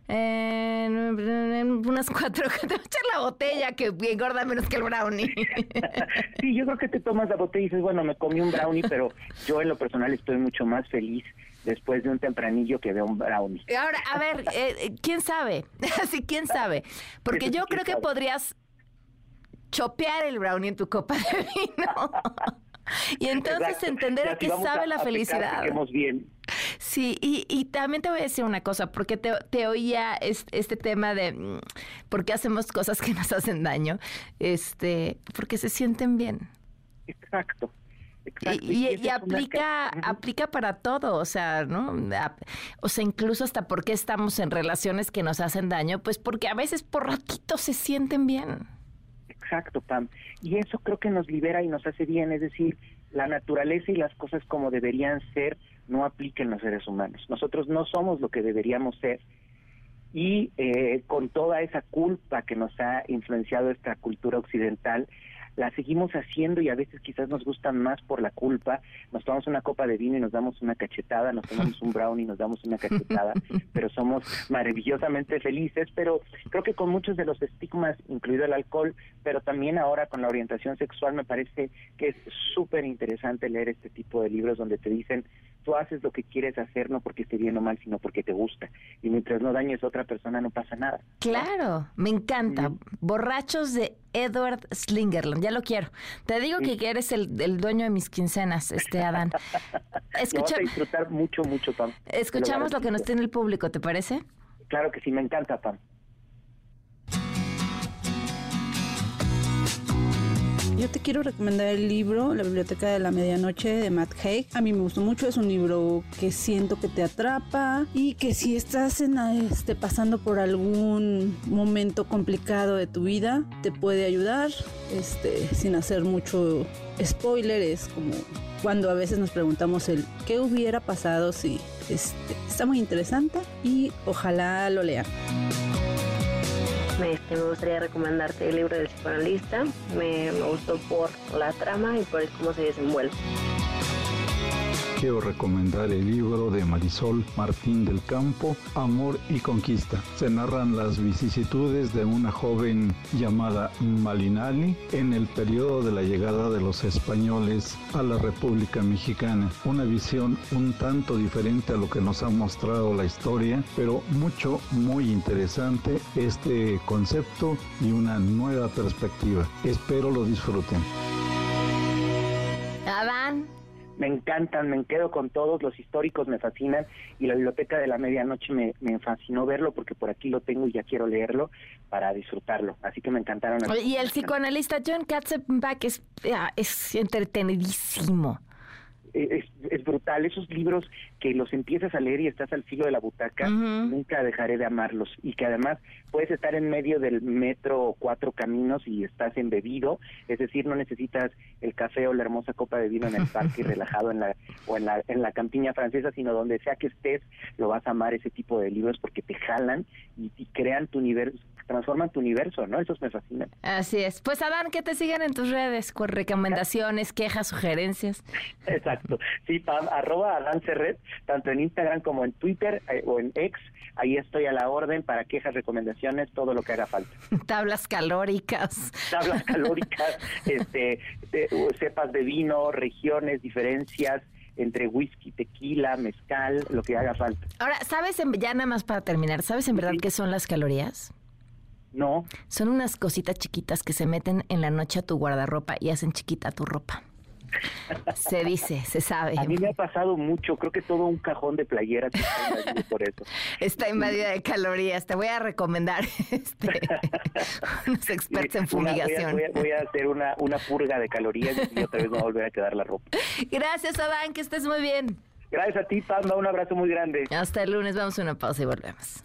Speaker 2: en unas cuatro, te voy a echar la botella que engorda menos que el brownie.
Speaker 20: sí, yo creo que te tomas la botella y dices, bueno, me comí un brownie, pero yo en lo personal estoy mucho más feliz después de un tempranillo que de un brownie.
Speaker 2: Ahora, a ver, eh, eh, ¿quién sabe? Así, ¿quién sabe? Porque yo creo que podrías chopear el brownie en tu copa de vino. y entonces entender a qué sabe la felicidad.
Speaker 20: bien.
Speaker 2: Sí, y, también te voy a decir una cosa, porque te, oía este, tema de mm, por qué hacemos cosas que nos hacen daño, este, porque se sienten bien.
Speaker 20: Exacto.
Speaker 2: Y, aplica, aplica para todo, o sea, ¿no? O sea, incluso hasta por qué estamos en relaciones que nos hacen daño, pues porque a veces por ratito se sienten bien.
Speaker 20: Exacto, Pam. Y eso creo que nos libera y nos hace bien, es decir, la naturaleza y las cosas como deberían ser no aplica en los seres humanos. Nosotros no somos lo que deberíamos ser y eh, con toda esa culpa que nos ha influenciado esta cultura occidental, la seguimos haciendo y a veces quizás nos gustan más por la culpa. Nos tomamos una copa de vino y nos damos una cachetada, nos tomamos un brownie y nos damos una cachetada, pero somos maravillosamente felices. Pero creo que con muchos de los estigmas, incluido el alcohol, pero también ahora con la orientación sexual, me parece que es súper interesante leer este tipo de libros donde te dicen tú haces lo que quieres hacer no porque esté bien o mal, sino porque te gusta. Y mientras no dañes a otra persona no pasa nada.
Speaker 2: Claro, me encanta. Borrachos de Edward Slingerland, ya lo quiero. Te digo que eres el, dueño de mis quincenas, este Adán.
Speaker 20: Escucha... a disfrutar mucho, mucho, Pam.
Speaker 2: Escuchamos lo, lo que nos tiene el público, ¿te parece?
Speaker 20: Claro que sí, me encanta, Pam.
Speaker 21: Yo te quiero recomendar el libro La Biblioteca de la Medianoche de Matt Haig. A mí me gustó mucho, es un libro que siento que te atrapa y que si estás en, este, pasando por algún momento complicado de tu vida, te puede ayudar este, sin hacer mucho spoiler. Como cuando a veces nos preguntamos el qué hubiera pasado si este, está muy interesante y ojalá lo lean.
Speaker 22: Me, me, gustaría recomendarte el libro del psicoanalista. Me, me gustó por la trama y por cómo se desenvuelve
Speaker 23: quiero recomendar el libro de Marisol Martín del Campo, Amor y Conquista. Se narran las vicisitudes de una joven llamada Malinali en el periodo de la llegada de los españoles a la República Mexicana. Una visión un tanto diferente a lo que nos ha mostrado la historia, pero mucho, muy interesante este concepto y una nueva perspectiva. Espero lo disfruten.
Speaker 2: Adán,
Speaker 20: me encantan, me quedo con todos, los históricos me fascinan y la biblioteca de la medianoche me, me fascinó verlo porque por aquí lo tengo y ya quiero leerlo para disfrutarlo, así que me encantaron.
Speaker 2: Y el psicoanalista John Katzenbach es, ah, es entretenidísimo.
Speaker 20: Es, es, brutal. Esos libros que los empiezas a leer y estás al filo de la butaca, nunca dejaré de amarlos. Y que además puedes estar en medio del metro o cuatro caminos y estás embebido, es decir, no necesitas el café o la hermosa copa de vino en el parque relajado en la o en la en la campiña francesa, sino donde sea que estés, lo vas a amar ese tipo de libros porque te jalan y, y crean tu universo, transforman tu universo, ¿no? Esos me fascinan.
Speaker 2: Así es. Pues Adán, que te sigan en tus redes con recomendaciones, quejas, sugerencias.
Speaker 20: Exacto. Sí, Pam, arroba Adán Cerret, tanto en Instagram como en Twitter eh, o en X. Ahí estoy a la orden para quejas, recomendaciones, todo lo que haga falta.
Speaker 2: Tablas calóricas.
Speaker 20: Tablas calóricas, este, cepas de vino, regiones, diferencias entre whisky, tequila, mezcal, lo que haga falta.
Speaker 2: Ahora, ¿sabes, en, ya nada más para terminar, ¿sabes en verdad qué son las calorías?
Speaker 20: No.
Speaker 2: Son unas cositas chiquitas que se meten en la noche a tu guardarropa y hacen chiquita tu ropa. Se dice, se sabe.
Speaker 20: A mí me ha pasado mucho, creo que todo un cajón de playeras está por eso.
Speaker 2: Está invadida de calorías. Te voy a recomendar este, unos expertos en fumigación.
Speaker 20: voy, a, hacer una, una purga de calorías y otra vez me va a volver a quedar la ropa.
Speaker 2: Gracias, Adán, que estés muy bien.
Speaker 20: Gracias a ti, Pamba, un abrazo muy grande.
Speaker 2: Hasta el lunes, vamos a una pausa y volvemos.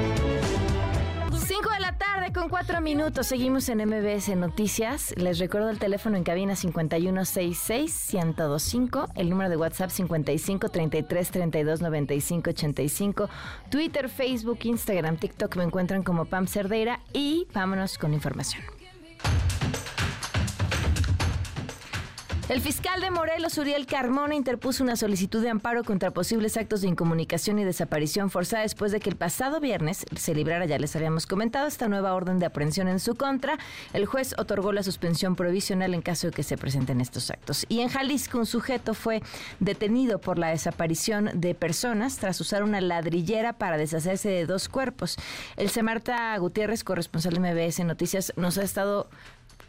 Speaker 2: 5 de la tarde con 4 minutos. Seguimos en MBS Noticias. Les recuerdo el teléfono en cabina 5166-1025, el número de WhatsApp 5533329585, Twitter, Facebook, Instagram, TikTok me encuentran como Pam Cerdeira y vámonos con información. El fiscal de Morelos, Uriel Carmona, interpuso una solicitud de amparo contra posibles actos de incomunicación y desaparición forzada después de que el pasado viernes se librara, ya les habíamos comentado, esta nueva orden de aprehensión en su contra. El juez otorgó la suspensión provisional en caso de que se presenten estos actos. Y en Jalisco, un sujeto fue detenido por la desaparición de personas tras usar una ladrillera para deshacerse de dos cuerpos. El Semarta Gutiérrez, corresponsal de MBS Noticias, nos ha estado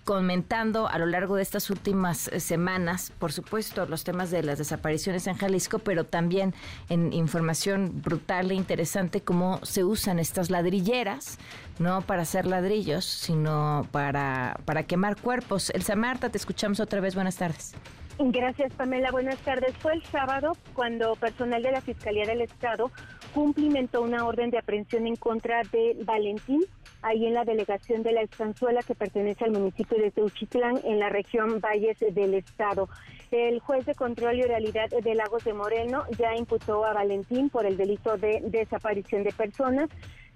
Speaker 2: comentando a lo largo de estas últimas eh, semanas, por supuesto, los temas de las desapariciones en Jalisco, pero también en información brutal e interesante cómo se usan estas ladrilleras, no para hacer ladrillos, sino para, para quemar cuerpos. Elsa Marta, te escuchamos otra vez. Buenas tardes.
Speaker 14: Gracias, Pamela. Buenas tardes. Fue el sábado cuando personal de la Fiscalía del Estado cumplimentó una orden de aprehensión en contra de Valentín, ahí en la delegación de la Estanzuela que pertenece al municipio de Teuchitlán, en la región Valles del Estado. El juez de control y oralidad de Lagos de Moreno ya imputó a Valentín por el delito de desaparición de personas.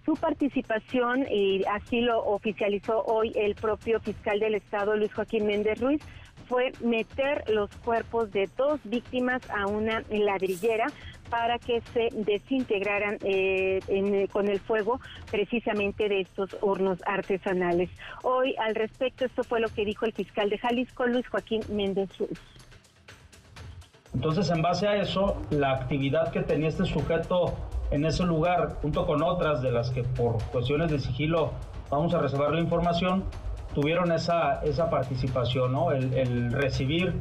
Speaker 14: Su participación, y así lo oficializó hoy el propio fiscal del Estado, Luis Joaquín Méndez Ruiz, fue meter los cuerpos de dos víctimas a una ladrillera para que se desintegraran eh, eh, con el fuego precisamente de estos hornos artesanales. Hoy al respecto esto fue lo que dijo el fiscal de Jalisco, Luis Joaquín Méndez Ruiz.
Speaker 24: Entonces, en base a eso, la actividad que tenía este sujeto en ese lugar, junto con otras de las que por cuestiones de sigilo vamos a reservar la información, tuvieron esa, esa participación, ¿no? el, el recibir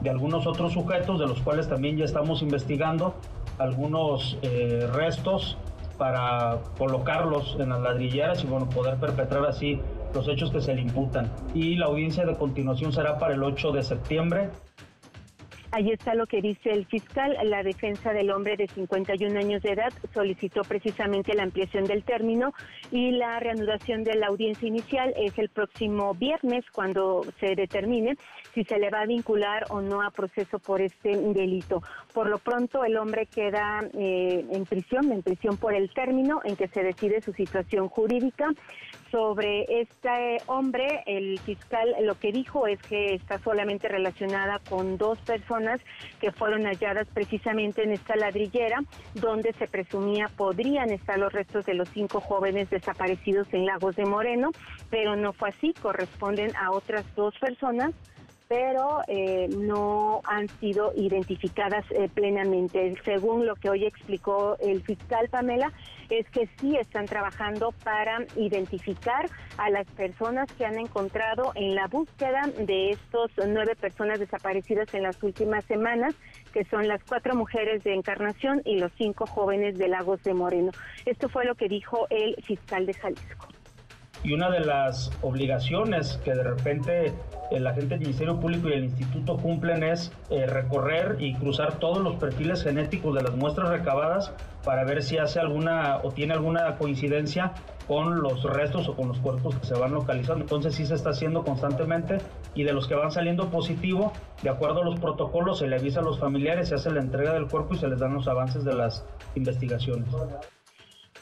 Speaker 24: de algunos otros sujetos, de los cuales también ya estamos investigando algunos eh, restos para colocarlos en las ladrilleras y bueno, poder perpetrar así los hechos que se le imputan. Y la audiencia de continuación será para el 8 de septiembre.
Speaker 14: Ahí está lo que dice el fiscal. La defensa del hombre de 51 años de edad solicitó precisamente la ampliación del término y la reanudación de la audiencia inicial es el próximo viernes cuando se determine si se le va a vincular o no a proceso por este delito. Por lo pronto el hombre queda eh, en prisión, en prisión por el término en que se decide su situación jurídica. Sobre este hombre, el fiscal lo que dijo es que está solamente relacionada con dos personas que fueron halladas precisamente en esta ladrillera, donde se presumía podrían estar los restos de los cinco jóvenes desaparecidos en Lagos de Moreno, pero no fue así, corresponden a otras dos personas pero eh, no han sido identificadas eh, plenamente. Según lo que hoy explicó el fiscal Pamela, es que sí están trabajando para identificar a las personas que han encontrado en la búsqueda de estos nueve personas desaparecidas en las últimas semanas, que son las cuatro mujeres de Encarnación y los cinco jóvenes de Lagos de Moreno. Esto fue lo que dijo el fiscal de Jalisco.
Speaker 24: Y una de las obligaciones que de repente el agente del Ministerio Público y el Instituto cumplen es eh, recorrer y cruzar todos los perfiles genéticos de las muestras recabadas para ver si hace alguna o tiene alguna coincidencia con los restos o con los cuerpos que se van localizando. Entonces sí se está haciendo constantemente y de los que van saliendo positivo, de acuerdo a los protocolos, se le avisa a los familiares, se hace la entrega del cuerpo y se les dan los avances de las investigaciones.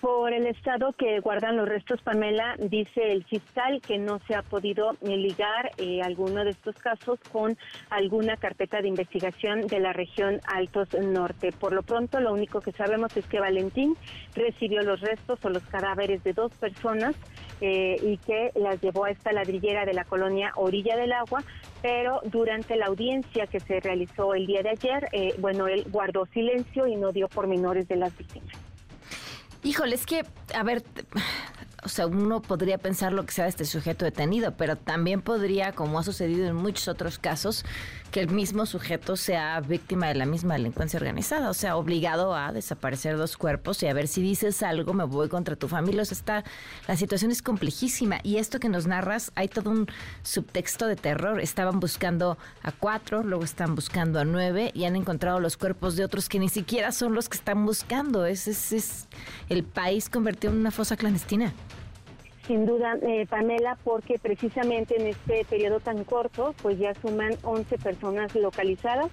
Speaker 14: Por el estado que guardan los restos, Pamela, dice el fiscal que no se ha podido ligar eh, alguno de estos casos con alguna carpeta de investigación de la región Altos Norte. Por lo pronto, lo único que sabemos es que Valentín recibió los restos o los cadáveres de dos personas eh, y que las llevó a esta ladrillera de la colonia Orilla del Agua, pero durante la audiencia que se realizó el día de ayer, eh, bueno, él guardó silencio y no dio pormenores de las víctimas.
Speaker 2: Híjole, es que, a ver, o sea, uno podría pensar lo que sea de este sujeto detenido, pero también podría, como ha sucedido en muchos otros casos, que el mismo sujeto sea víctima de la misma delincuencia organizada, o sea, obligado a desaparecer dos cuerpos y a ver si dices algo, me voy contra tu familia. O sea, está, la situación es complejísima y esto que nos narras, hay todo un subtexto de terror. Estaban buscando a cuatro, luego están buscando a nueve y han encontrado los cuerpos de otros que ni siquiera son los que están buscando. Ese es, es el país convertido en una fosa clandestina
Speaker 14: sin duda, eh, Pamela, porque precisamente en este periodo tan corto, pues ya suman 11 personas localizadas,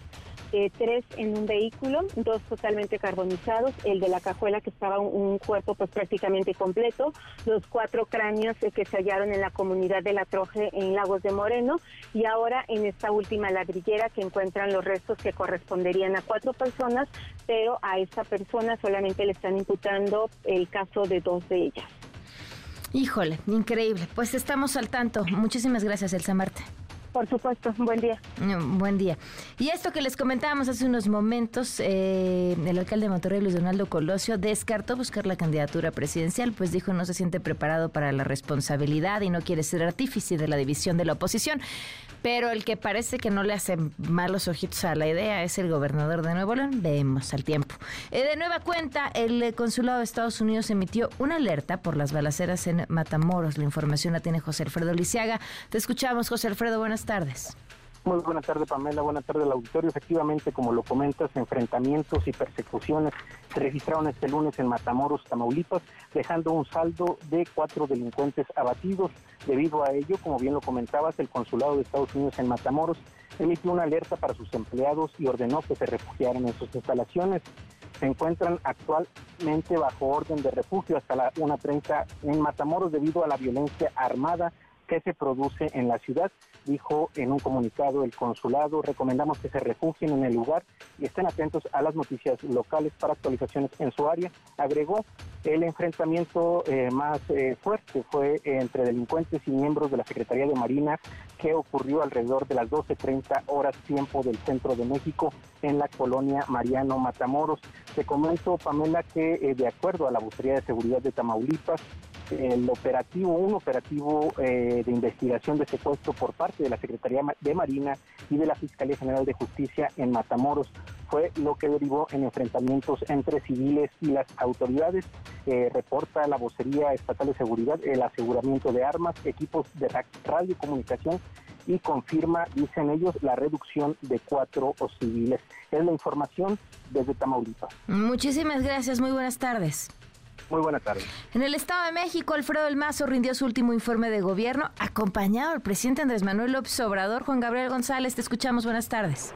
Speaker 14: eh, tres en un vehículo, dos totalmente carbonizados, el de la cajuela que estaba un, cuerpo pues prácticamente completo, los cuatro cráneos eh, que se hallaron en la comunidad de La Troje en Lagos de Moreno y ahora en esta última ladrillera que encuentran los restos que corresponderían a cuatro personas, pero a esta persona solamente le están imputando el caso de dos de ellas.
Speaker 2: Híjole, increíble. Pues estamos al tanto. Muchísimas gracias, Elsa Marta.
Speaker 14: Por supuesto, buen día.
Speaker 2: Mm, buen día. Y esto que les comentábamos hace unos momentos, eh, el alcalde de Monterrey, Luis Donaldo Colosio, descartó buscar la candidatura presidencial, pues dijo no se siente preparado para la responsabilidad y no quiere ser artífice de la división de la oposición. Pero el que parece que no le hace malos ojitos a la idea es el gobernador de Nuevo León. Vemos al tiempo. Eh, de nueva cuenta, el consulado de Estados Unidos emitió una alerta por las balaceras en Matamoros. La información la tiene José Alfredo Lisiaga. Te escuchamos, José Alfredo. Buenas tardes.
Speaker 25: Muy buenas tardes, Pamela. Buenas tardes al auditorio. Efectivamente, como lo comentas, enfrentamientos y persecuciones se registraron este lunes en Matamoros, Tamaulipas, dejando un saldo de cuatro delincuentes abatidos. Debido a ello, como bien lo comentabas, el consulado de Estados Unidos en Matamoros emitió una alerta para sus empleados y ordenó que se refugiaran en sus instalaciones. Se encuentran actualmente bajo orden de refugio hasta la 1.30 en Matamoros debido a la violencia armada que se produce en la ciudad, dijo en un comunicado el consulado. Recomendamos que se refugien en el lugar y estén atentos a las noticias locales para actualizaciones en su área. Agregó, el enfrentamiento eh, más eh, fuerte fue entre delincuentes y miembros de la Secretaría de Marina que ocurrió alrededor de las 12.30 horas tiempo del centro de México en la colonia Mariano Matamoros. Te comento, Pamela, que eh, de acuerdo a la Bucería de Seguridad de Tamaulipas, el operativo, un operativo eh, de investigación de secuestro por parte de la Secretaría de Marina y de la Fiscalía General de Justicia en Matamoros. Fue lo que derivó en enfrentamientos entre civiles y las autoridades. Eh, reporta la vocería estatal de seguridad el aseguramiento de armas, equipos de radiocomunicación y confirma, dicen ellos, la reducción de cuatro civiles. Es la información desde Tamaulipas.
Speaker 2: Muchísimas gracias, muy buenas tardes.
Speaker 25: Muy buenas tardes.
Speaker 2: En el Estado de México, Alfredo El Mazo rindió su último informe de gobierno, acompañado del presidente Andrés Manuel López Obrador. Juan Gabriel González, te escuchamos. Buenas tardes.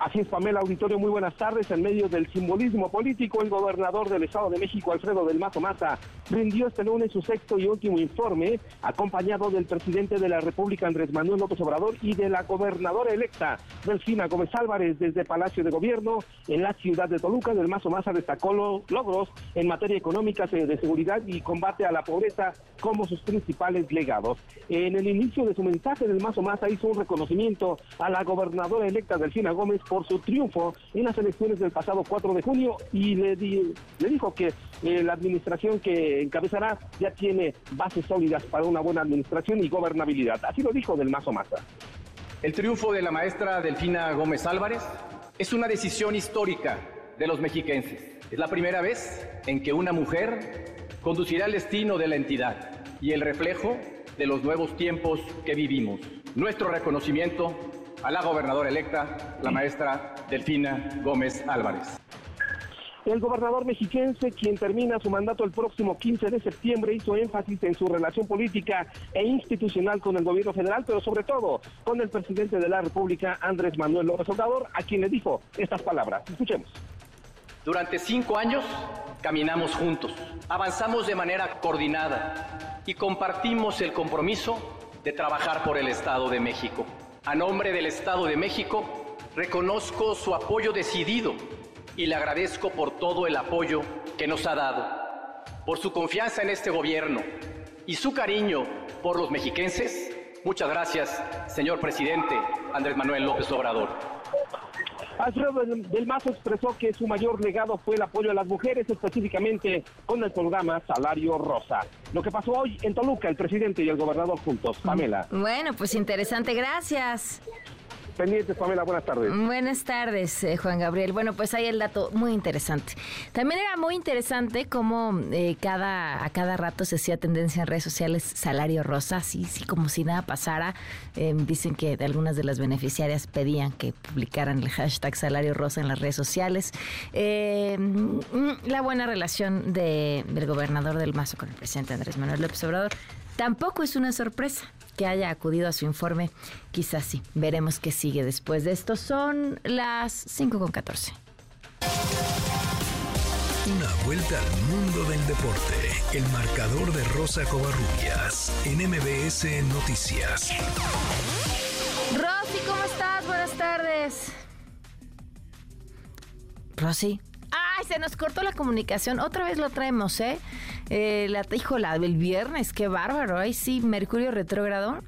Speaker 26: Así es, Pamela Auditorio, muy buenas tardes. En medio del simbolismo político, el gobernador del Estado de México, Alfredo del Mazo Maza, rindió este lunes su sexto y último informe, acompañado del presidente de la República, Andrés Manuel López Obrador, y de la gobernadora electa, Delfina Gómez Álvarez, desde Palacio de Gobierno, en la ciudad de Toluca. Del Mazo Maza destacó los logros en materia económica, de seguridad y combate a la pobreza como sus principales legados. En el inicio de su mensaje, del Mazo Maza hizo un reconocimiento a la gobernadora electa, Delfina Gómez, por su triunfo en las elecciones del pasado 4 de junio y le, le dijo que eh, la administración que encabezará ya tiene bases sólidas para una buena administración y gobernabilidad. Así lo dijo del Mazo Maza.
Speaker 7: El triunfo de la maestra Delfina Gómez Álvarez es una decisión histórica de los mexiquenses. Es la primera vez en que una mujer conducirá el destino de la entidad y el reflejo de los nuevos tiempos que vivimos. Nuestro reconocimiento a la gobernadora electa, la maestra Delfina Gómez Álvarez.
Speaker 26: El gobernador mexiquense, quien termina su mandato el próximo 15 de septiembre, hizo énfasis en su relación política e institucional con el gobierno federal, pero sobre todo con el presidente de la República, Andrés Manuel López Obrador, a quien le dijo estas palabras. Escuchemos.
Speaker 7: Durante cinco años caminamos juntos, avanzamos de manera coordinada y compartimos el compromiso de trabajar por el Estado de México. A nombre del Estado de México, reconozco su apoyo decidido y le agradezco por todo el apoyo que nos ha dado, por su confianza en este gobierno y su cariño por los mexiquenses. Muchas gracias, señor presidente Andrés Manuel López Obrador.
Speaker 26: Alfredo del Mazo expresó que su mayor legado fue el apoyo a las mujeres, específicamente con el programa Salario Rosa. Lo que pasó hoy en Toluca, el presidente y el gobernador juntos. Pamela.
Speaker 2: Bueno, pues interesante, gracias
Speaker 26: pendientes, Pamela. Buenas tardes.
Speaker 2: Buenas tardes, eh, Juan Gabriel. Bueno, pues ahí el dato muy interesante. También era muy interesante cómo eh, cada, a cada rato se hacía tendencia en redes sociales salario rosa, sí, sí, como si nada pasara. Em, dicen que algunas de las beneficiarias pedían que publicaran el hashtag salario rosa en las redes sociales. Em, la buena relación de, del gobernador del Mazo con el presidente Andrés Manuel López Obrador tampoco es una sorpresa que haya acudido a su informe. Quizás sí. Veremos qué sigue después de esto. Son las 5 con 14.
Speaker 1: Una vuelta al mundo del deporte. El marcador de Rosa Covarrubias en MBS Noticias.
Speaker 2: Rosy, ¿cómo estás? Buenas tardes. Rosy. Ay, se nos cortó la comunicación. Otra vez lo traemos, ¿eh? eh la, la del viernes, qué bárbaro. Ay, sí, Mercurio retrógrado,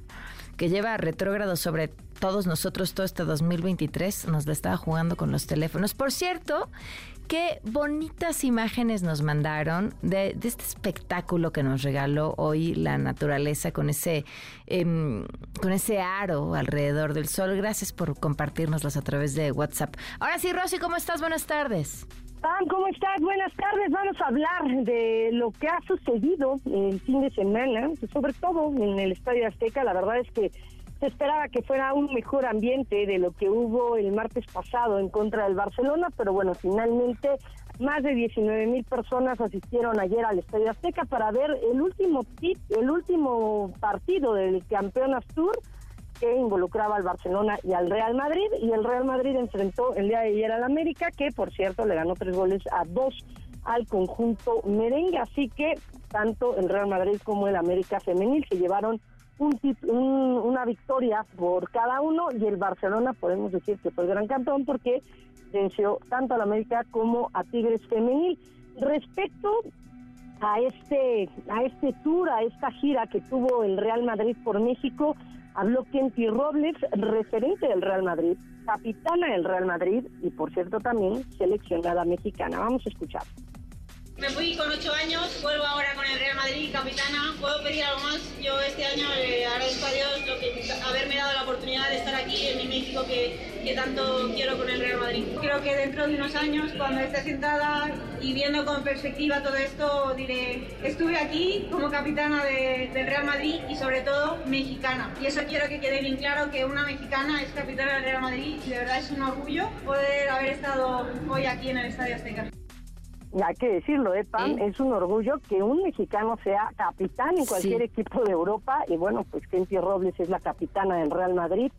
Speaker 2: que lleva retrógrado sobre todos nosotros todo este 2023. Nos la estaba jugando con los teléfonos. Por cierto, qué bonitas imágenes nos mandaron de, este espectáculo que nos regaló hoy la naturaleza con ese, em, con ese aro alrededor del sol. Gracias por compartirnoslas a través de WhatsApp. Ahora sí, Rosy, ¿cómo estás? Buenas tardes.
Speaker 27: ¿Cómo estás? Buenas tardes. Vamos a hablar de lo que ha sucedido el fin de semana, sobre todo en el Estadio Azteca. La verdad es que se esperaba que fuera un mejor ambiente de lo que hubo el martes pasado en contra del Barcelona, pero bueno, finalmente más de 19 mil personas asistieron ayer al Estadio Azteca para ver el último tip, el último partido del Campeonas Tour que involucraba al Barcelona y al Real Madrid. Y el Real Madrid enfrentó el día de ayer al América, que por cierto le ganó tres goles a dos al conjunto merengue. Así que tanto el Real Madrid como el América Femenil se llevaron un, una victoria por cada uno y el Barcelona podemos decir que fue el gran campeón porque venció tanto al América como a Tigres Femenil. Respecto a este a este tour, a esta gira que tuvo el Real Madrid por México, habló Kenty Robles, referente del Real Madrid, capitana del Real Madrid y por cierto también seleccionada mexicana. Vamos a escuchar.
Speaker 28: Me fui con ocho años, vuelvo ahora con el Real Madrid, capitana. ¿Puedo pedir algo más? Yo este año le agradezco a Dios lo que, haberme dado la oportunidad de estar aquí en mi México que, que tanto quiero con el Real Madrid. Creo que dentro de unos años, cuando esté sentada y viendo con perspectiva todo esto, diré, estuve aquí como capitana de, del Real Madrid y sobre todo mexicana. Y eso quiero que quede bien claro que una mexicana es capitana del Real Madrid y de verdad es un orgullo poder haber estado hoy aquí en el Estadio Azteca
Speaker 27: hay que decirlo, ¿eh, Pam? Es un orgullo que un mexicano sea capitán en cualquier equipo de Europa. Y bueno, pues Kenty Robles es la capitana del Real Madrid.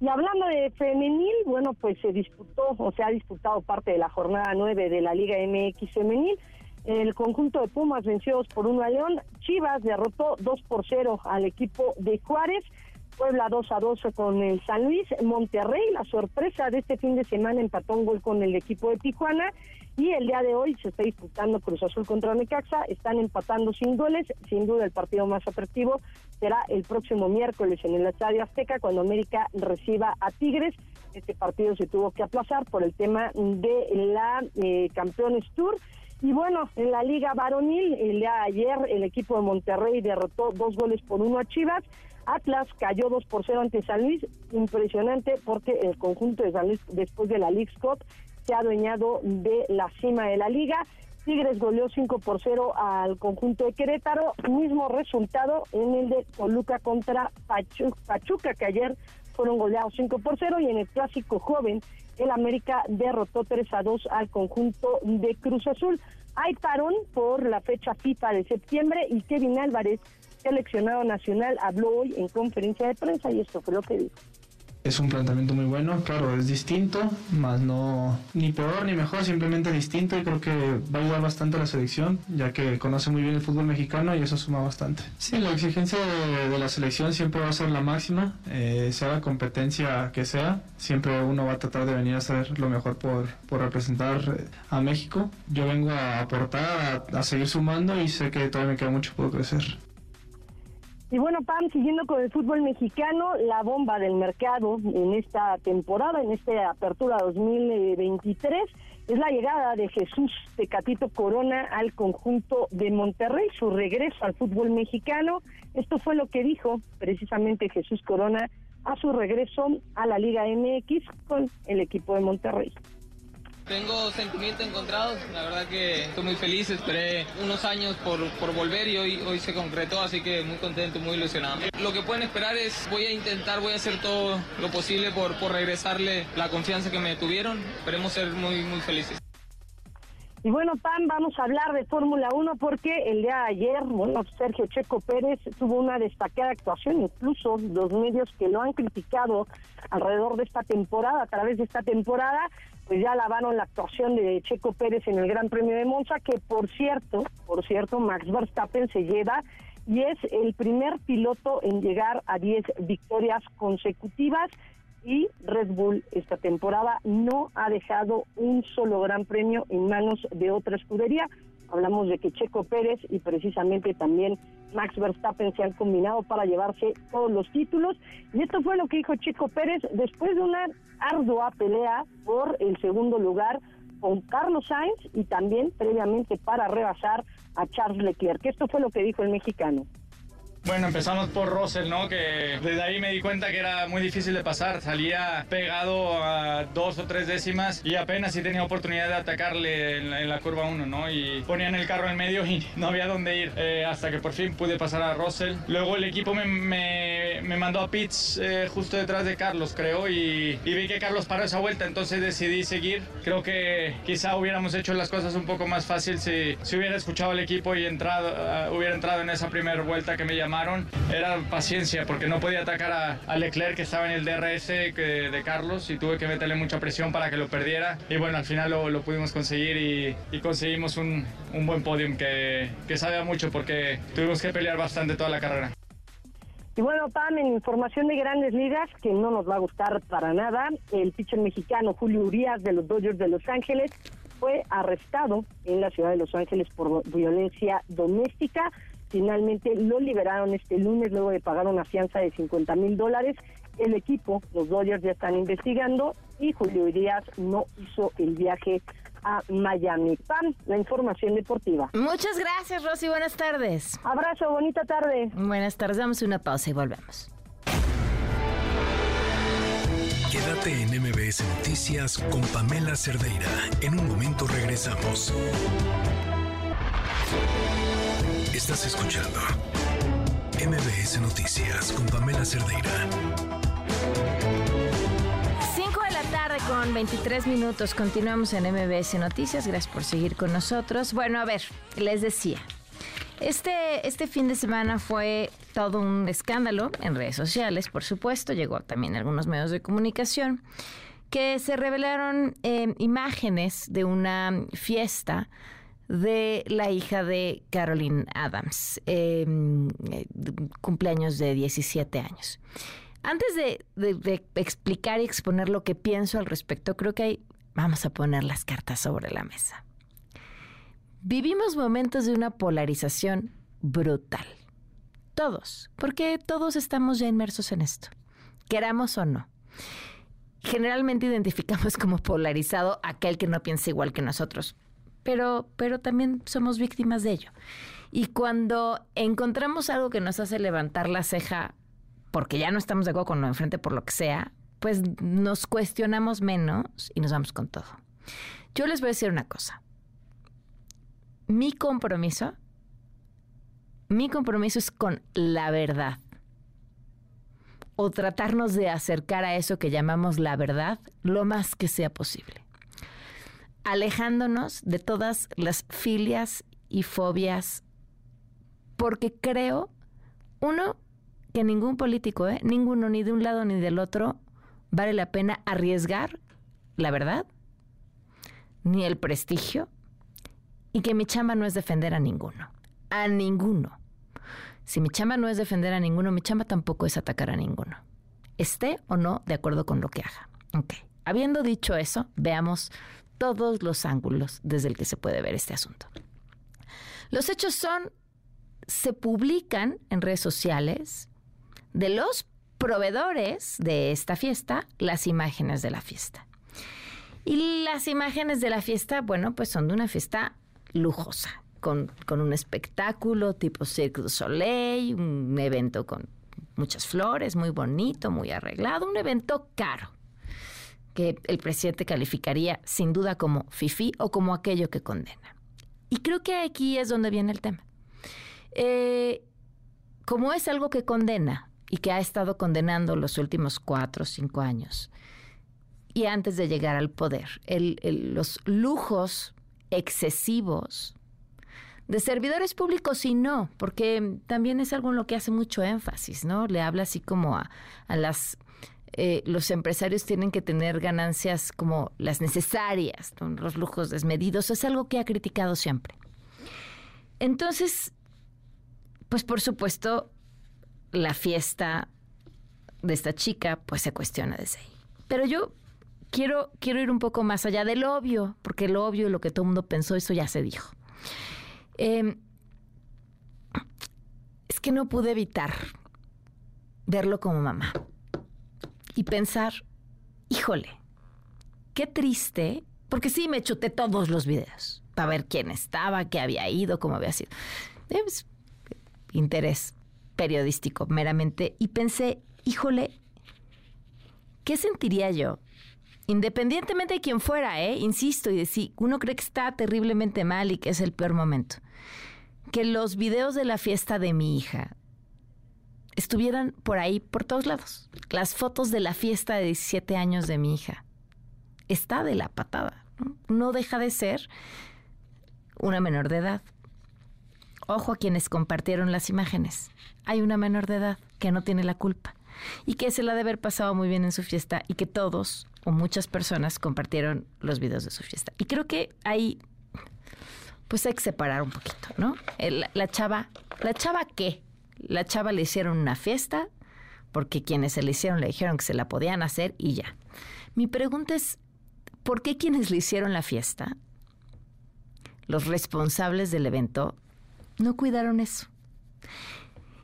Speaker 27: Y hablando de femenil, bueno, pues se disputó o se ha disputado parte de la jornada 9 de la Liga MX femenil. El conjunto de Pumas venció por 1 a León. Chivas derrotó 2 por 0 al equipo de Juárez. Puebla 2 a 2 con el San Luis. Monterrey, la sorpresa de este fin de semana, empató un gol con el equipo de Tijuana. Y el día de hoy se está disputando Cruz Azul contra Necaxa, están empatando sin goles, sin duda el partido más atractivo será el próximo miércoles en el Estadio Azteca cuando América reciba a Tigres. Este partido se tuvo que aplazar por el tema de la eh, Campeones Tour. Y bueno, en la Liga Varonil, el día ayer el equipo de Monterrey derrotó dos goles por uno a Chivas. Atlas cayó dos por cero ante San Luis, impresionante porque el conjunto de San Luis después de la League Cup se ha adueñado de la cima de la liga. Tigres goleó 5 por 0 al conjunto de Querétaro, mismo resultado en el de Toluca contra Pachuca, que ayer fueron goleados 5 por 0 y en el clásico joven el América derrotó 3 a 2 al conjunto de Cruz Azul. Hay parón por la fecha FIFA de septiembre y Kevin Álvarez, seleccionado nacional, habló hoy en conferencia de prensa y esto fue lo que dijo
Speaker 29: es un planteamiento muy bueno, claro, es distinto, más no ni peor ni mejor, simplemente distinto y creo que va a ayudar bastante a la selección, ya que conoce muy bien el fútbol mexicano y eso suma bastante. Sí, la exigencia de, la selección siempre va a ser la máxima, eh, sea la competencia que sea, siempre uno va a tratar de venir a hacer lo mejor por, por representar a México. Yo vengo a aportar, a, a seguir sumando y sé que todavía me queda mucho por crecer.
Speaker 27: Y bueno, Pam, siguiendo con el fútbol mexicano, la bomba del mercado en esta temporada, en esta apertura 2023, es la llegada de Jesús Tecatito Corona al conjunto de Monterrey, su regreso al fútbol mexicano. Esto fue lo que dijo precisamente Jesús Corona a su regreso a la Liga MX con el equipo de Monterrey.
Speaker 30: Tengo sentimientos encontrados, la verdad que estoy muy feliz, esperé unos años por, por volver y hoy, hoy se concretó, así que muy contento, muy ilusionado. Lo que pueden esperar es, voy a intentar, voy a hacer todo lo posible por, por regresarle la confianza que me tuvieron, esperemos ser muy, muy felices.
Speaker 27: Y bueno, Pam, vamos a hablar de Fórmula 1 porque el día de ayer, bueno, Sergio Checo Pérez tuvo una destacada actuación, incluso los medios que lo han criticado alrededor de esta temporada, a través de esta temporada, pues ya lavaron la actuación de Checo Pérez en el Gran Premio de Monza, que por cierto, por cierto, Max Verstappen se lleva y es el primer piloto en llegar a 10 victorias consecutivas y Red Bull esta temporada no ha dejado un solo gran premio en manos de otra escudería. Hablamos de que Checo Pérez y precisamente también Max Verstappen se han combinado para llevarse todos los títulos. Y esto fue lo que dijo Checo Pérez después de una ardua pelea por el segundo lugar con Carlos Sainz y también previamente para rebasar a Charles Leclerc. Esto fue lo que dijo el mexicano.
Speaker 30: Bueno, empezamos por Russell, ¿no? Que desde ahí me di cuenta que era muy difícil de pasar. Salía pegado a dos o tres décimas y apenas sí tenía oportunidad de atacarle en la, curva 1, ¿no? Y ponían el carro en medio y no había dónde ir. Eh, hasta que por fin pude pasar a Russell. Luego el equipo me, me, mandó a pits eh, justo detrás de Carlos, creo, y, vi que Carlos paró esa vuelta, entonces decidí seguir. Creo que quizá hubiéramos hecho las cosas un poco más fácil si, si hubiera escuchado al equipo y entrado, uh, hubiera entrado en esa primera vuelta que me llamó era paciencia porque no podía atacar a, Leclerc que estaba en el DRS de Carlos y tuve que meterle mucha presión para que lo perdiera y bueno, al final lo, pudimos conseguir y, conseguimos un, buen podium que, que mucho porque tuvimos que pelear bastante toda la carrera.
Speaker 27: Y bueno, Pam, en información de grandes ligas, que no nos va a gustar para nada, el pitcher mexicano Julio Urias de los Dodgers de Los Ángeles fue arrestado en la ciudad de Los Ángeles por violencia doméstica. Finalmente lo liberaron este lunes luego de pagar una fianza de 50 mil dólares. El equipo, los Dodgers ya están investigando y Julio Díaz no hizo el viaje a Miami. Pan, la información deportiva.
Speaker 2: Muchas gracias, Rosy. Buenas tardes.
Speaker 27: Abrazo, bonita tarde.
Speaker 2: Buenas tardes. Damos una pausa y volvemos.
Speaker 1: Quédate en MBS Noticias con Pamela Cerdeira. En un momento regresamos. Estás escuchando MBS Noticias con Pamela Cerdeira.
Speaker 2: 5 de la tarde con 23 minutos. Continuamos en MBS Noticias. Gracias por seguir con nosotros. Bueno, a ver, les decía. Este, este fin de semana fue todo un escándalo en redes sociales, por supuesto. Llegó también a algunos medios de comunicación que se revelaron eh, imágenes de una fiesta de la hija de Caroline Adams, em, cumpleaños de 17 años. Antes de, de, explicar y exponer lo que pienso al respecto, creo que hay, vamos a poner las cartas sobre la mesa. Vivimos momentos de una polarización brutal. Todos, porque todos estamos ya inmersos en esto, queramos o no. Generalmente identificamos como polarizado aquel que no piensa igual que nosotros pero, pero también somos víctimas de ello. Y cuando encontramos algo que nos hace levantar la ceja porque ya no estamos de acuerdo con lo enfrente por lo que sea, pues nos cuestionamos menos y nos vamos con todo. Yo les voy a decir una cosa. Mi compromiso, mi compromiso es con la verdad. O tratarnos de acercar a eso que llamamos la verdad lo más que sea posible alejándonos de todas las filias y fobias, porque creo, uno, que ningún político, ¿eh? ninguno, ni de un lado ni del otro, vale la pena arriesgar la verdad, ni el prestigio, y que mi chamba no es defender a ninguno, a ninguno. Si mi chamba no es defender a ninguno, mi chamba tampoco es atacar a ninguno, esté o no de acuerdo con lo que haga. Ok. Habiendo dicho eso, veamos todos los ángulos desde el que se puede ver este asunto. Los hechos son, se publican en redes sociales de los proveedores de esta fiesta las imágenes de la fiesta. Y las imágenes de la fiesta, bueno, pues son de una fiesta lujosa, con, con un espectáculo tipo Cirque du Soleil, un evento con muchas flores, muy bonito, muy arreglado, un evento caro que el presidente calificaría sin duda como FIFI o como aquello que condena. Y creo que aquí es donde viene el tema. Eh, como es algo que condena y que ha estado condenando los últimos cuatro o cinco años, y antes de llegar al poder, los lujos excesivos de servidores públicos y no, porque también es algo en lo que hace mucho énfasis, ¿no? Le habla así como a las eh, los empresarios tienen que tener ganancias como las necesarias, los lujos desmedidos, es algo que ha criticado siempre. Entonces, pues por supuesto, la fiesta de esta chica pues se cuestiona desde ahí. Pero yo quiero, quiero ir un poco más allá del obvio, porque lo obvio y lo que todo el mundo pensó, eso ya se dijo. Em, es que no pude evitar verlo como mamá y pensar, híjole, qué triste, porque sí me chuté todos los videos para ver quién estaba, qué había ido, cómo había sido. Interés periodístico meramente y pensé, híjole, ¿qué sentiría yo? Independientemente de quién fuera, ¿eh? insisto, y decir, uno cree que está terriblemente mal y que es el peor momento. Que los videos de la fiesta de mi hija estuvieran por ahí, por todos lados. Las fotos de la fiesta de 17 años de mi hija. Está de la patada. No, deja de ser una menor de edad. Ojo a quienes compartieron las imágenes. Hay una menor de edad que no tiene la culpa y que se la de haber pasado muy bien en su fiesta y que todos o muchas personas compartieron los videos de su fiesta. Y creo que ahí pues hay que separar un poquito, ¿no? la chava, ¿la chava qué? La chava le hicieron una fiesta porque quienes se le hicieron le dijeron que se la podían hacer y ya. Mi pregunta es, ¿por qué quienes le hicieron la fiesta, los responsables del evento, no cuidaron eso?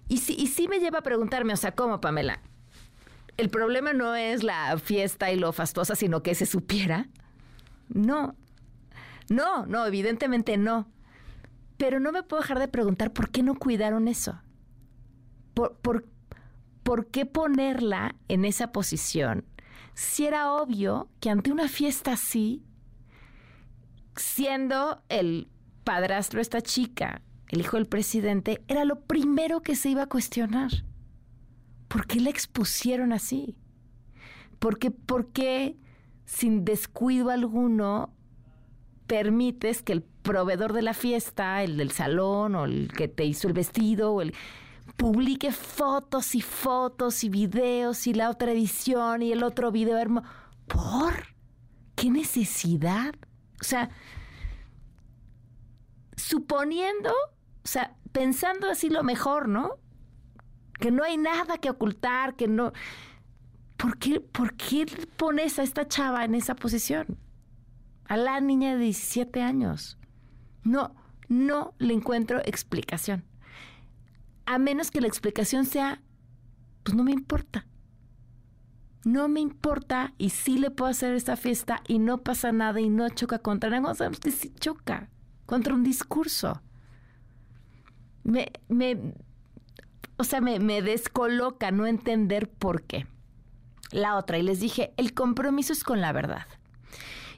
Speaker 2: Y sí, y sí me lleva a preguntarme, o sea, ¿cómo, Pamela? El problema no es la fiesta y lo fastuosa, sino que se supiera. No. No, no, evidentemente no. Pero no me puedo dejar de preguntar por qué no cuidaron eso. ¿Por, por, por qué ponerla en esa posición? Si era obvio que ante una fiesta así, siendo el padrastro esta chica, el hijo del presidente, era lo primero que se iba a cuestionar. ¿Por qué la expusieron así? ¿Por qué, por qué sin descuido alguno permites que el proveedor de la fiesta, el del salón o el que te hizo el vestido o el publique fotos y fotos y videos y la otra edición y el otro video hermoso. ¿Por? ¿Qué necesidad? O sea, suponiendo, o sea, pensando así lo mejor, ¿no? Que no hay nada que ocultar, que no... ¿Por qué, ¿Por qué pones a esta chava en esa posición? A la niña de 17 años. No, no le encuentro explicación. A menos que la explicación sea, pues no me importa. No me importa y sí le puedo hacer esta fiesta y no pasa nada y no choca contra nada. Sabemos que sí choca contra un discurso. Me, me, o sea, me, me descoloca no entender por qué. La otra, y les dije, el compromiso es con la verdad.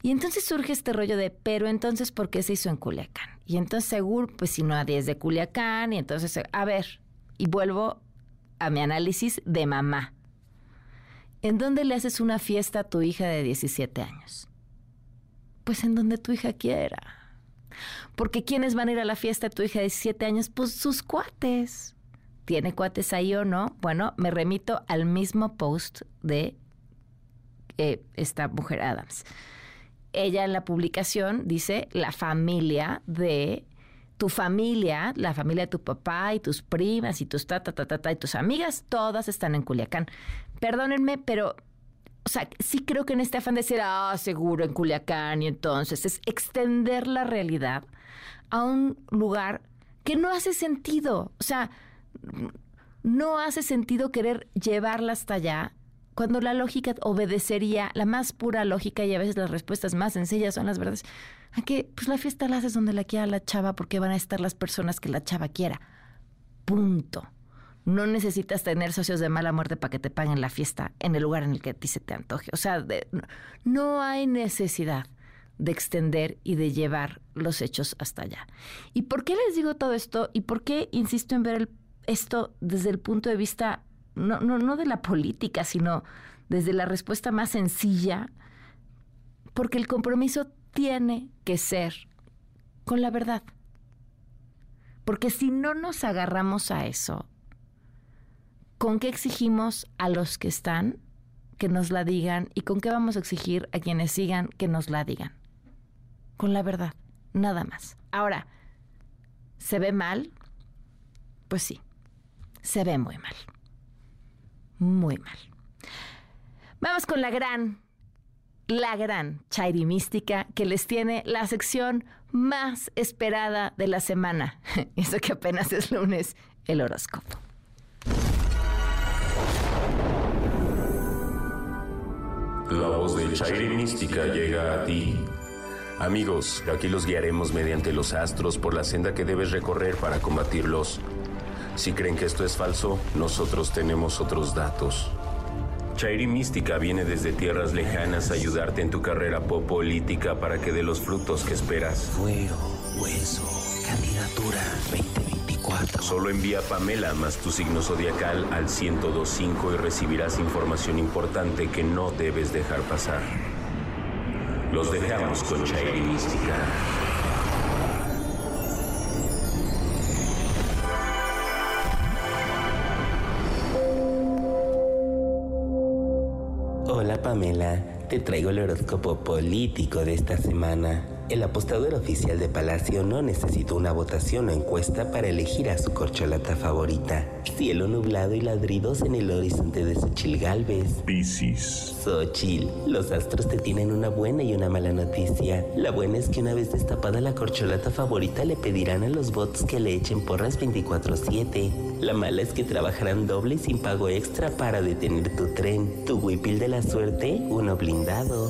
Speaker 2: Y entonces surge este rollo de, pero entonces, ¿por qué se hizo en Culiacán? Y entonces, seguro, pues si no nadie es de Culiacán, y entonces, a ver, y vuelvo a mi análisis de mamá. ¿En dónde le haces una fiesta a tu hija de 17 años? Pues en donde tu hija quiera. Porque ¿quiénes van a ir a la fiesta de tu hija de 17 años? Pues sus cuates. ¿Tiene cuates ahí o no? Bueno, me remito al mismo post de eh, esta mujer Adams ella en la publicación dice la familia de tu familia, la familia de tu papá y tus primas y tus ta, ta, y tus amigas, todas están en Culiacán. Perdónenme, pero, o sea, sí creo que en este afán de decir, ah, seguro en Culiacán, y entonces es extender la realidad a un lugar que no hace sentido. O sea, no hace sentido querer llevarla hasta allá cuando la lógica obedecería, la más pura lógica y a veces las respuestas más sencillas son las verdades, a que pues la fiesta la haces donde la quiera la chava porque van a estar las personas que la chava quiera. Punto. No necesitas tener socios de mala muerte para que te paguen la fiesta en el lugar en el que a ti se te antoje. O sea, no hay necesidad de extender y de llevar los hechos hasta allá. ¿Y por qué les digo todo esto? ¿Y por qué insisto en ver esto desde el punto de vista no, no, no de la política, sino desde la respuesta más sencilla, porque el compromiso tiene que ser con la verdad. Porque si no nos agarramos a eso, ¿con qué exigimos a los que están que nos la digan y con qué vamos a exigir a quienes sigan que nos la digan? Con la verdad, nada más. Ahora, ¿se ve mal? Pues sí, se ve muy mal muy mal. Vamos con la gran, la gran Chairi Mística que les tiene la sección más esperada de la semana. Eso que apenas es lunes, el horóscopo.
Speaker 31: La voz de Chairi Mística llega a ti. Amigos, aquí los guiaremos mediante los astros por la senda que debes recorrer para combatirlos si creen que esto es falso, nosotros tenemos otros datos. Chairi Mística viene desde tierras lejanas a ayudarte en tu carrera política para que dé los frutos que esperas.
Speaker 32: Fuero, hueso, candidatura 2024.
Speaker 31: Solo envía Pamela más tu signo zodiacal al 1025 y recibirás información importante que no debes dejar pasar. Los dejamos con Chairi Mística.
Speaker 32: Te traigo el horóscopo político de esta semana. El apostador oficial de Palacio no necesitó una votación o encuesta para elegir a su corcholata favorita. Cielo nublado y ladridos en el horizonte de Xochil Galvez.
Speaker 31: Piscis.
Speaker 32: Xochil, los astros te tienen una buena y una mala noticia. La buena es que una vez destapada la corcholata favorita le pedirán a los bots que le echen porras 24-7. La mala es que trabajarán doble y sin pago extra para detener tu tren. Tu huipil de la suerte, uno blindado.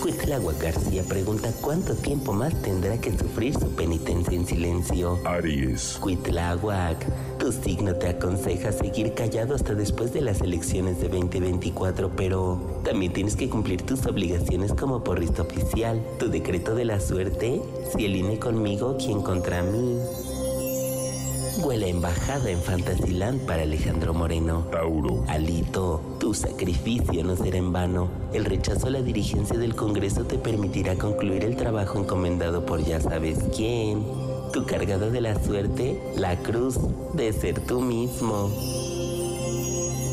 Speaker 32: Cuitlagua García pregunta cuánto tiempo más tendrá que sufrir su penitencia en silencio.
Speaker 31: Aries.
Speaker 32: Cuitláhuac, tu signo te aconseja seguir callado hasta después de las elecciones de 2024, pero también tienes que cumplir tus obligaciones como porrista oficial. Tu decreto de la suerte, si el INE conmigo, quien contra mí. Huele embajada en Fantasyland para Alejandro Moreno.
Speaker 31: Tauro.
Speaker 32: Alito, tu sacrificio no será en vano. El rechazo a la dirigencia del Congreso te permitirá concluir el trabajo encomendado por ya sabes quién. Tu cargado de la suerte, la cruz de ser tú mismo.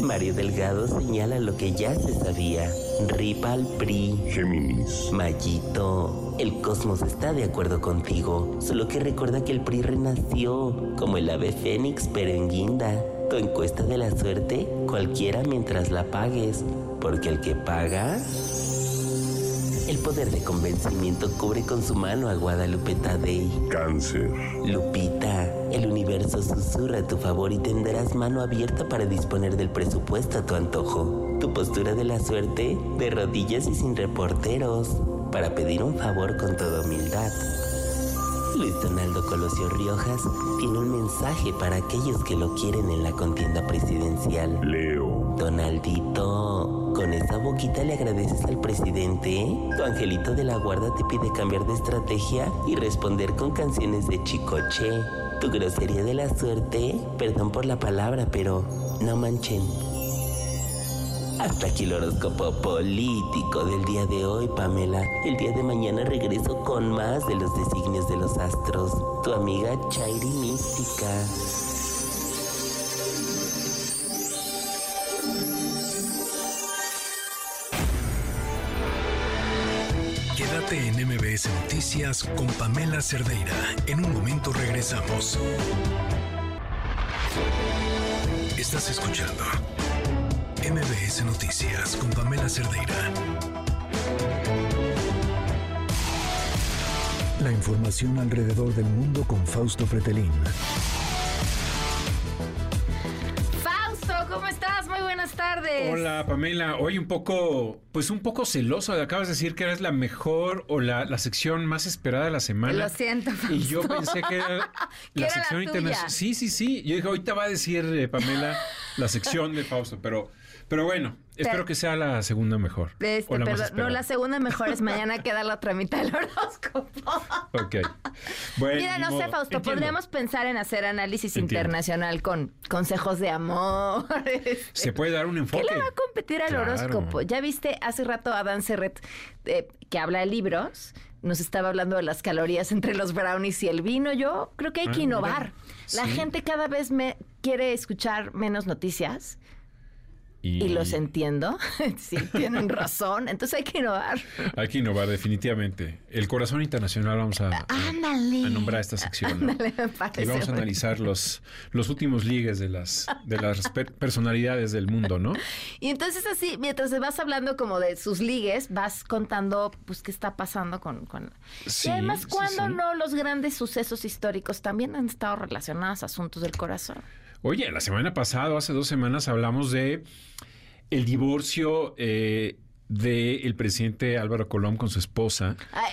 Speaker 32: Mario Delgado señala lo que ya se sabía. Ripa al PRI.
Speaker 31: Géminis.
Speaker 32: Mayito, el cosmos está de acuerdo contigo, solo que recuerda que el PRI renació como el ave fénix pero en guinda. Tu encuesta de la suerte, cualquiera mientras la pagues, porque el que paga... El poder de convencimiento cubre con su mano a Guadalupe Tadei.
Speaker 31: Cáncer.
Speaker 32: Lupita, el universo susurra a tu favor y tendrás mano abierta para disponer del presupuesto a tu antojo. Tu postura de la suerte, de rodillas y sin reporteros, para pedir un favor con toda humildad. Luis Donaldo Colosio Riojas tiene un mensaje para aquellos que lo quieren en la contienda presidencial.
Speaker 31: Leo.
Speaker 32: Donaldito, con esa boquita le agradeces al presidente. Tu angelito de la guarda te pide cambiar de estrategia y responder con canciones de Chicoche. Tu grosería de la suerte, perdón por la palabra, pero no manchen. Hasta aquí el horóscopo político del día de hoy, Pamela. El día de mañana regreso con más de los designios de los astros. Tu amiga Chairi Mística.
Speaker 1: Quédate en MBS Noticias con Pamela Cerdeira. En un momento regresamos. Estás escuchando MBS Noticias con Pamela Cerdeira. La información alrededor del mundo con Fausto Pretelín.
Speaker 2: Fausto, ¿cómo estás? Muy buenas tardes.
Speaker 33: Hola Pamela, hoy un poco, pues un poco celoso, acabas de decir que eres la mejor o la, la sección más esperada de la semana.
Speaker 2: Lo siento, Fausto.
Speaker 33: Y yo pensé que era la
Speaker 2: era
Speaker 33: sección internacional. Sí, sí, sí. Yo dije, ahorita va a decir eh, Pamela la sección de Fausto, pero, pero bueno, espero que sea la segunda mejor.
Speaker 2: Este,
Speaker 33: o la
Speaker 2: perdón, no, la segunda mejor es mañana queda la otra mitad del horóscopo.
Speaker 33: Ok. Bueno,
Speaker 2: Mira, no sé. Fausto,
Speaker 33: Entiendo.
Speaker 2: podríamos pensar en hacer análisis
Speaker 33: Entiendo.
Speaker 2: internacional con consejos de amor. este,
Speaker 33: Se puede dar un
Speaker 2: ¿Qué
Speaker 33: enfoque.
Speaker 2: le va a competir al
Speaker 33: Claro.
Speaker 2: horóscopo? Ya viste hace rato a Dan Serret, eh, que habla de libros, nos estaba hablando de las calorías entre los brownies y el vino. Yo creo que hay
Speaker 33: Ah,
Speaker 2: que
Speaker 33: mira.
Speaker 2: innovar. La
Speaker 33: Sí.
Speaker 2: gente cada vez me quiere escuchar menos noticias.
Speaker 33: Y,
Speaker 2: Y los entiendo. sí, tienen razón. Entonces hay que innovar.
Speaker 33: Hay que innovar definitivamente. El corazón internacional vamos a, a-
Speaker 2: Ándale.
Speaker 33: a nombrar esta sección. ¿no?
Speaker 2: Ándale, me parece.
Speaker 33: Y vamos a analizar los, los últimos ligues de las, de las per- personalidades del mundo, ¿no?
Speaker 2: Y entonces así, mientras vas hablando como de sus ligues, vas contando pues qué está pasando con... con...
Speaker 33: Sí,
Speaker 2: y además,
Speaker 33: sí, sí.
Speaker 2: no los grandes sucesos históricos también han estado relacionados a asuntos del corazón?
Speaker 33: Oye, la semana pasada, hace dos semanas, hablamos de el divorcio eh, del presidente Álvaro Colón con su esposa,
Speaker 2: Ah,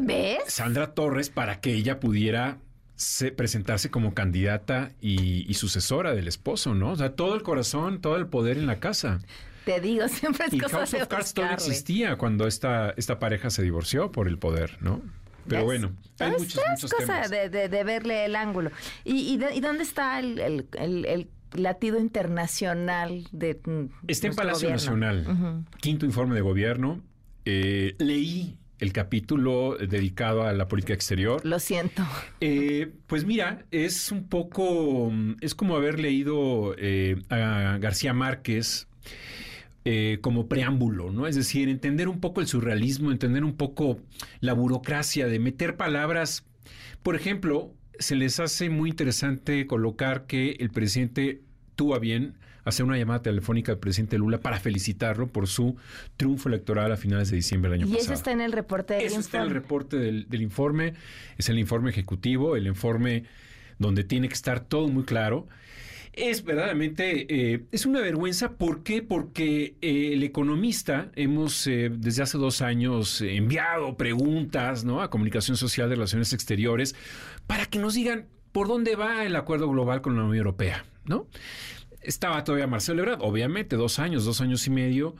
Speaker 2: ¿Ves?
Speaker 33: Sandra Torres, para que ella pudiera se- presentarse como candidata y, y sucesora del esposo, ¿no? O sea, todo el corazón, todo el poder en la casa.
Speaker 2: Te digo, siempre es
Speaker 33: Y
Speaker 2: cosa
Speaker 33: House
Speaker 2: de
Speaker 33: of Cards existía cuando esta, esta pareja se divorció por el poder, ¿no? Pero
Speaker 2: ¿Ves?
Speaker 33: bueno, hay
Speaker 2: Todo
Speaker 33: muchos,
Speaker 2: cosa
Speaker 33: temas.
Speaker 2: de, de- de verle el ángulo. ¿Y, y, de- y dónde está el, el- el- el latido internacional de
Speaker 33: Está en Palacio
Speaker 2: gobierno?
Speaker 33: Nacional. Quinto informe de gobierno. Eh, leí el capítulo dedicado a la política exterior.
Speaker 2: Lo siento.
Speaker 33: Eh, pues mira, es un poco, mm, es como haber leído eh, a García Márquez eh, como preámbulo, ¿no? Es decir, entender un poco el surrealismo, entender un poco la burocracia de meter palabras. Por ejemplo, se les hace muy interesante colocar que el presidente tuvo a bien hacer una llamada telefónica al presidente Lula para felicitarlo por su triunfo electoral a finales de diciembre del año
Speaker 2: Y
Speaker 33: pasado.
Speaker 2: eso está en el reporte del
Speaker 33: Eso está en el reporte del, del informe, es el informe ejecutivo, el informe donde tiene que estar todo muy claro. Es verdaderamente, eh, es una vergüenza. ¿Por qué? Porque eh, el economista hemos eh, desde hace dos años enviado preguntas ¿no? a Comunicación Social de Relaciones Exteriores para que nos digan por dónde va el acuerdo global con la Unión Europea, ¿no? Estaba todavía Marcelo Ebrard, obviamente, dos años, dos años y medio.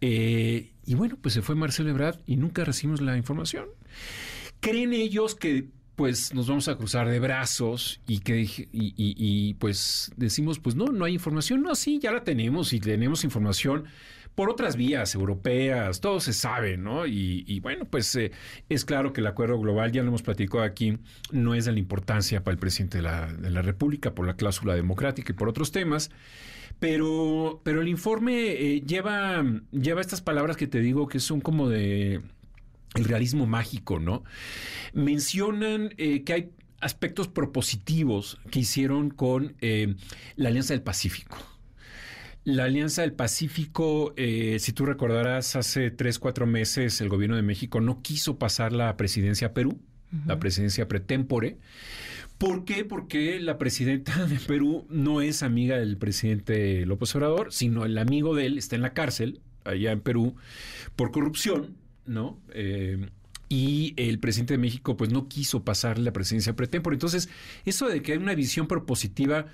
Speaker 33: y bueno, pues se fue Marcelo Ebrard y nunca recibimos la información. ¿Creen ellos que pues nos vamos a cruzar de brazos y que y, pues decimos pues no no hay información. No sí ya la tenemos y tenemos información por otras vías europeas todo se sabe no y, bueno pues eh, es claro que el acuerdo global ya lo hemos platicado aquí no es de la importancia para el presidente de la, de la república por la cláusula democrática y por otros temas pero pero el informe eh, lleva lleva estas palabras que te digo que son como de el realismo mágico, ¿no? Mencionan eh, que hay aspectos propositivos que hicieron con eh, la Alianza del Pacífico. La Alianza del Pacífico, eh, si tú recordarás, hace tres, cuatro meses el gobierno de México no quiso pasar la presidencia a Perú, la presidencia pretémpore. ¿Por qué? Porque la presidenta de Perú no es amiga del presidente López Obrador, sino el amigo de él está en la cárcel, allá en Perú, por corrupción ¿no? Eh, y el presidente de México pues no quiso pasar la presidencia pretémpora. Entonces, eso de que hay una visión propositiva,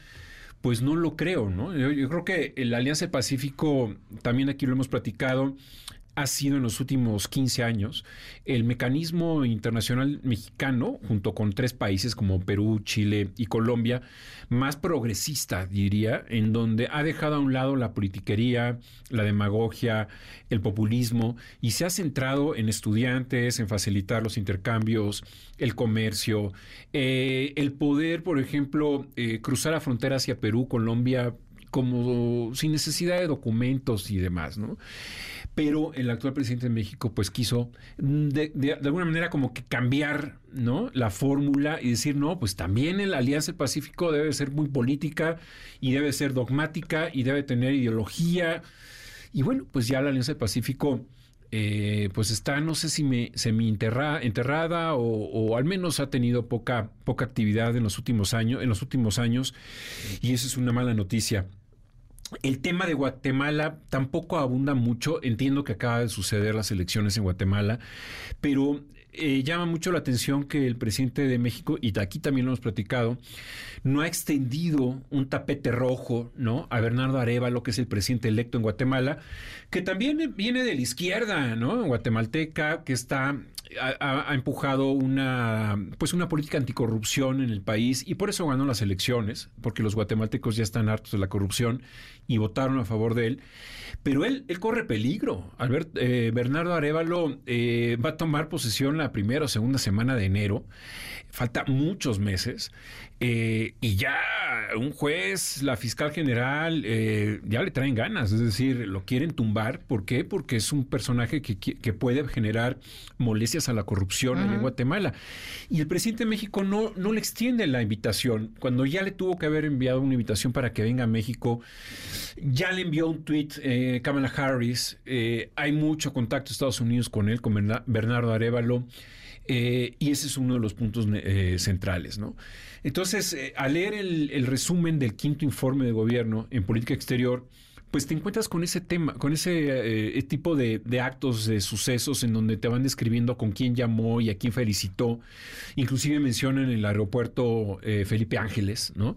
Speaker 33: pues no lo creo, ¿no? Yo, creo que la Alianza Pacífico, también aquí lo hemos platicado, ha sido en los últimos 15 años el mecanismo internacional mexicano, junto con tres países como Perú, Chile y Colombia, más progresista, diría, en donde ha dejado a un lado la politiquería, la demagogia, el populismo y se ha centrado en estudiantes, en facilitar los intercambios, el comercio, eh, el poder, por ejemplo, eh, cruzar la frontera hacia Perú, Colombia, como sin necesidad de documentos y demás, ¿no? Pero el actual presidente de México pues quiso mm, de, alguna manera como que cambiar ¿no? la fórmula y decir, no, pues también la Alianza del Pacífico debe ser muy política y debe ser dogmática y debe tener ideología. Y bueno, pues ya la Alianza del Pacífico eh, pues está, no sé si me, semi enterrada o, o, al menos ha tenido poca, poca actividad en los últimos años, en los últimos años, y eso es una mala noticia. El tema de Guatemala tampoco abunda mucho. Entiendo que acaba de suceder las elecciones en Guatemala, pero eh, llama mucho la atención que el presidente de México, y aquí también lo hemos platicado, no ha extendido un tapete rojo ¿no? a Bernardo Arevalo, que es el presidente electo en Guatemala, que también viene de la izquierda, ¿no? Guatemalteca, que está ha, empujado una pues una política anticorrupción en el país y por eso ganó las elecciones, porque los guatemaltecos ya están hartos de la corrupción y votaron a favor de él. Pero él, él corre peligro. Albert, eh, Bernardo Arevalo eh, va a tomar posesión la primera o segunda semana de enero. Falta muchos meses. Eh, y ya un juez, la fiscal general, ya le traen ganas. Es decir, lo quieren tumbar. ¿Por qué? Porque es un personaje que, que puede generar molestias a la corrupción en Guatemala. Y el presidente de México no, no le extiende la invitación. Cuando ya le tuvo que haber enviado una invitación para que venga a México, ya le envió un tweet eh, Kamala Harris. Eh, hay mucho contacto de Estados Unidos con él, con Bernardo Arevalo. Eh, y ese es uno de los puntos centrales, ¿no? Entonces, al leer el, resumen del quinto informe de gobierno en política exterior, pues te encuentras con ese tema, con ese tipo de, actos, de sucesos en donde te van describiendo con quién llamó y a quién felicitó. Inclusive mencionan el aeropuerto Felipe Ángeles, ¿no?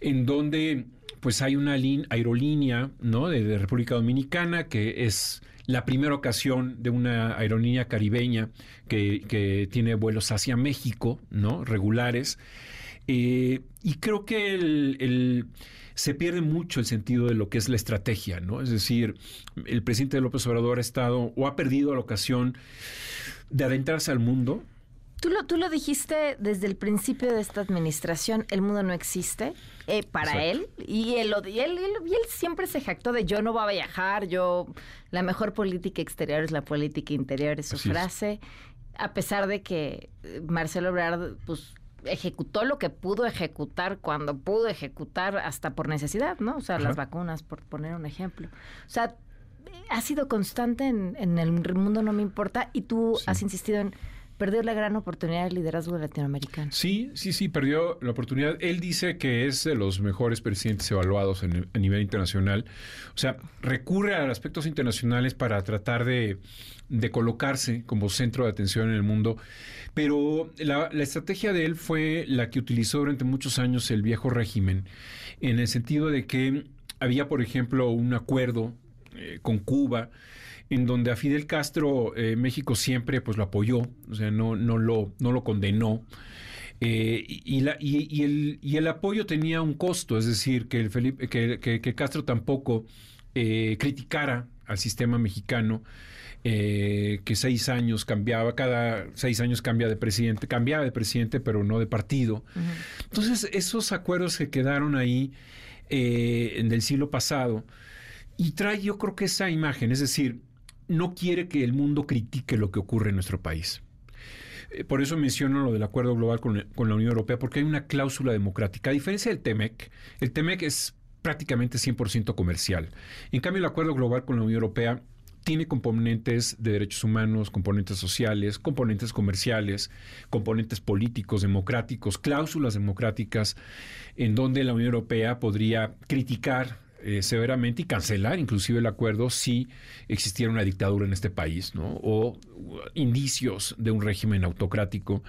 Speaker 33: En donde pues hay una aerolínea de, República Dominicana que es la primera ocasión de una aerolínea caribeña que, tiene vuelos hacia México, ¿no? Regulares. Eh, y creo que el, se pierde mucho el sentido de lo que es la estrategia, ¿no? Es decir, el presidente López Obrador ha estado o ha perdido la ocasión de adentrarse al mundo,
Speaker 2: Tú lo, tú lo dijiste desde el principio de esta administración, el mundo no existe eh, para él y él, y él, y él, siempre se jactó de yo no voy a viajar, yo la mejor política exterior es la política interior, es su frase, a pesar de que eh, Marcelo Ebrard pues ejecutó lo que pudo ejecutar cuando pudo ejecutar hasta por necesidad, ¿no? O sea, las vacunas, por poner un ejemplo. O sea, ha sido constante en, el mundo no me importa y tú has insistido en perdió la gran oportunidad de liderazgo latinoamericano.
Speaker 33: Sí, sí, sí, perdió la oportunidad. Él dice que es de los mejores presidentes evaluados a nivel internacional. O sea, recurre a aspectos internacionales para tratar de, colocarse como centro de atención en el mundo. Pero la, la estrategia de él fue la que utilizó durante muchos años el viejo régimen, en el sentido de que había, por ejemplo, un acuerdo eh, con Cuba, en donde a Fidel Castro eh, México siempre pues lo apoyó, o sea, no, no, lo, no lo condenó. Eh, y, la, y, el, y, el, apoyo tenía un costo, es decir, que, el Felipe, que, que, Castro tampoco criticara al sistema mexicano, que seis años cambiaba, cada seis años cambia de presidente, cambiaba de presidente, pero no de partido. Entonces, esos acuerdos que quedaron ahí en el siglo pasado, y trae yo creo que esa imagen, es decir, no quiere que el mundo critique lo que ocurre en nuestro país. Eh, por eso menciono lo del acuerdo global con, la Unión Europea, porque hay una cláusula democrática. A diferencia del TEMEC, el TEMEC es prácticamente 100% comercial. En cambio, el acuerdo global con la Unión Europea tiene componentes de derechos humanos, componentes sociales, componentes comerciales, componentes políticos, democráticos, cláusulas democráticas, en donde la Unión Europea podría criticar eh, severamente y cancelar inclusive el acuerdo si existiera una dictadura en este país, ¿no? O indicios de un régimen autocrático.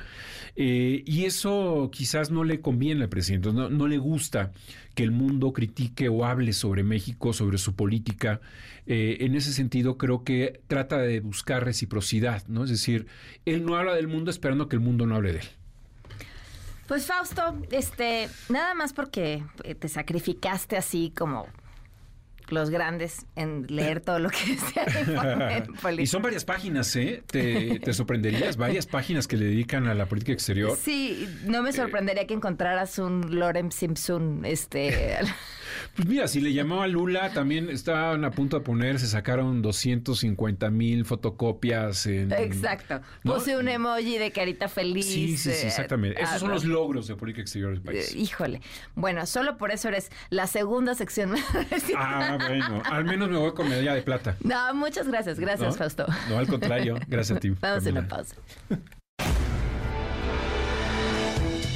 Speaker 33: Eh, y eso quizás no le conviene al presidente, no, no, le gusta que el mundo critique o hable sobre México, sobre su política. Eh, en ese sentido, creo que trata de buscar reciprocidad, ¿no? Es decir, él no habla del mundo esperando que el mundo no hable de él.
Speaker 2: Pues Fausto, este, nada más porque te sacrificaste así como los grandes en leer todo lo que sea
Speaker 33: Y son varias páginas, ¿eh? Te, sorprenderías, varias páginas que le dedican a la política exterior.
Speaker 2: Sí, no me sorprendería que encontraras un Lorem Simpson, este...
Speaker 33: Pues mira, si le llamaba Lula, también estaban a punto de poner, se sacaron 250 mil fotocopias. En,
Speaker 2: Exacto. Puse un emoji de carita feliz.
Speaker 33: Sí, sí, sí exactamente. Esos son los logros de política exterior del país.
Speaker 2: Eh, híjole. Bueno, solo por eso eres la segunda sección.
Speaker 33: ah, bueno. Al menos me voy con medalla de plata.
Speaker 2: No, muchas gracias. Gracias, Fausto.
Speaker 33: No, al contrario. Gracias a ti.
Speaker 2: Vamos a una pausa.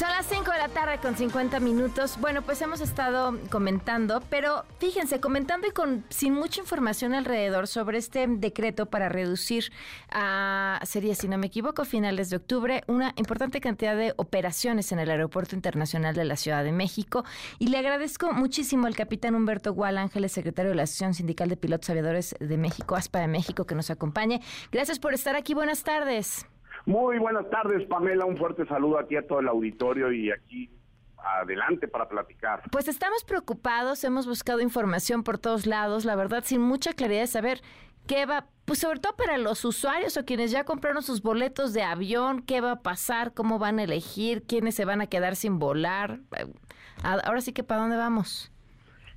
Speaker 2: Son las 5 de la tarde con 50 minutos. Bueno, pues hemos estado comentando, pero fíjense, comentando y con sin mucha información alrededor sobre este decreto para reducir a, sería si no me equivoco, finales de octubre, una importante cantidad de operaciones en el Aeropuerto Internacional de la Ciudad de México. Y le agradezco muchísimo al capitán Humberto Gual Ángeles, secretario de la Asociación Sindical de Pilotos Aviadores de México, ASPA de México, que nos acompañe. Gracias por estar aquí. Buenas tardes.
Speaker 34: Muy buenas tardes, Pamela. Un fuerte saludo aquí a todo el auditorio y aquí adelante para platicar.
Speaker 2: Pues estamos preocupados, hemos buscado información por todos lados, la verdad, sin mucha claridad de saber qué va, pues sobre todo para los usuarios o quienes ya compraron sus boletos de avión, qué va a pasar, cómo van a elegir, quiénes se van a quedar sin volar. Ahora sí que para dónde vamos.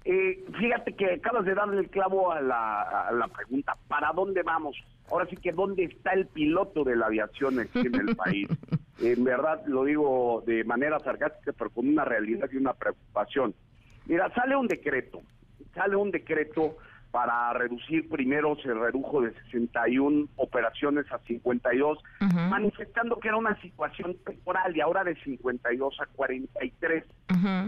Speaker 34: Eh, fíjate que acabas de darle el clavo a la, pregunta, ¿para dónde vamos? Ahora sí que dónde está el piloto de la aviación aquí en el país. En verdad lo digo de manera sarcástica, pero con una realidad y una preocupación. Mira, sale un decreto, sale un decreto para reducir, primero se redujo de 61 operaciones a 52, manifestando que era una situación temporal y ahora de 52 a 43.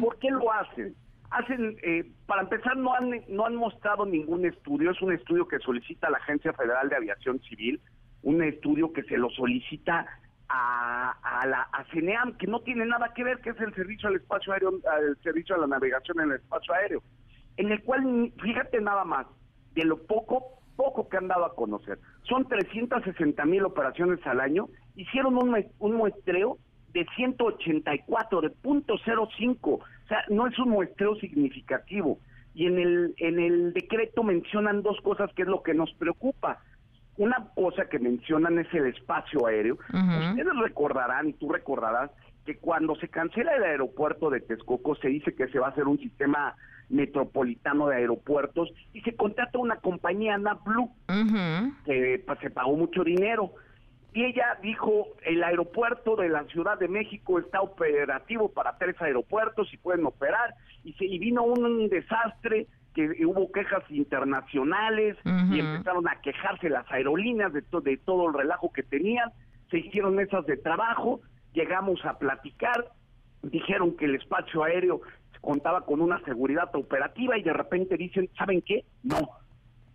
Speaker 34: ¿Por qué lo hacen? Hacen, eh, para empezar, no han, no han mostrado ningún estudio, es un estudio que solicita la Agencia Federal de Aviación Civil, un estudio que se lo solicita a, a la a CENEAM, que no tiene nada que ver, que es el servicio al espacio aéreo, el servicio a la navegación en el espacio aéreo, en el cual, fíjate nada más, de lo poco, poco que han dado a conocer, son 360 mil operaciones al año, hicieron un, un muestreo de 184, de punto 05, o sea, no es un muestreo significativo. Y en el, en el decreto mencionan dos cosas que es lo que nos preocupa. Una cosa que mencionan es el espacio aéreo. Ustedes recordarán, y tú recordarás, que cuando se cancela el aeropuerto de Texcoco se dice que se va a hacer un sistema metropolitano de aeropuertos y se contrata una compañía NABLU que pues, se pagó mucho dinero y ella dijo, el aeropuerto de la Ciudad de México está operativo para tres aeropuertos y pueden operar, y, se, y vino un desastre que hubo quejas internacionales y empezaron a quejarse las aerolíneas de, de todo el relajo que tenían, se hicieron mesas de trabajo, llegamos a platicar, dijeron que el espacio aéreo contaba con una seguridad operativa y de repente dicen, ¿saben qué? No,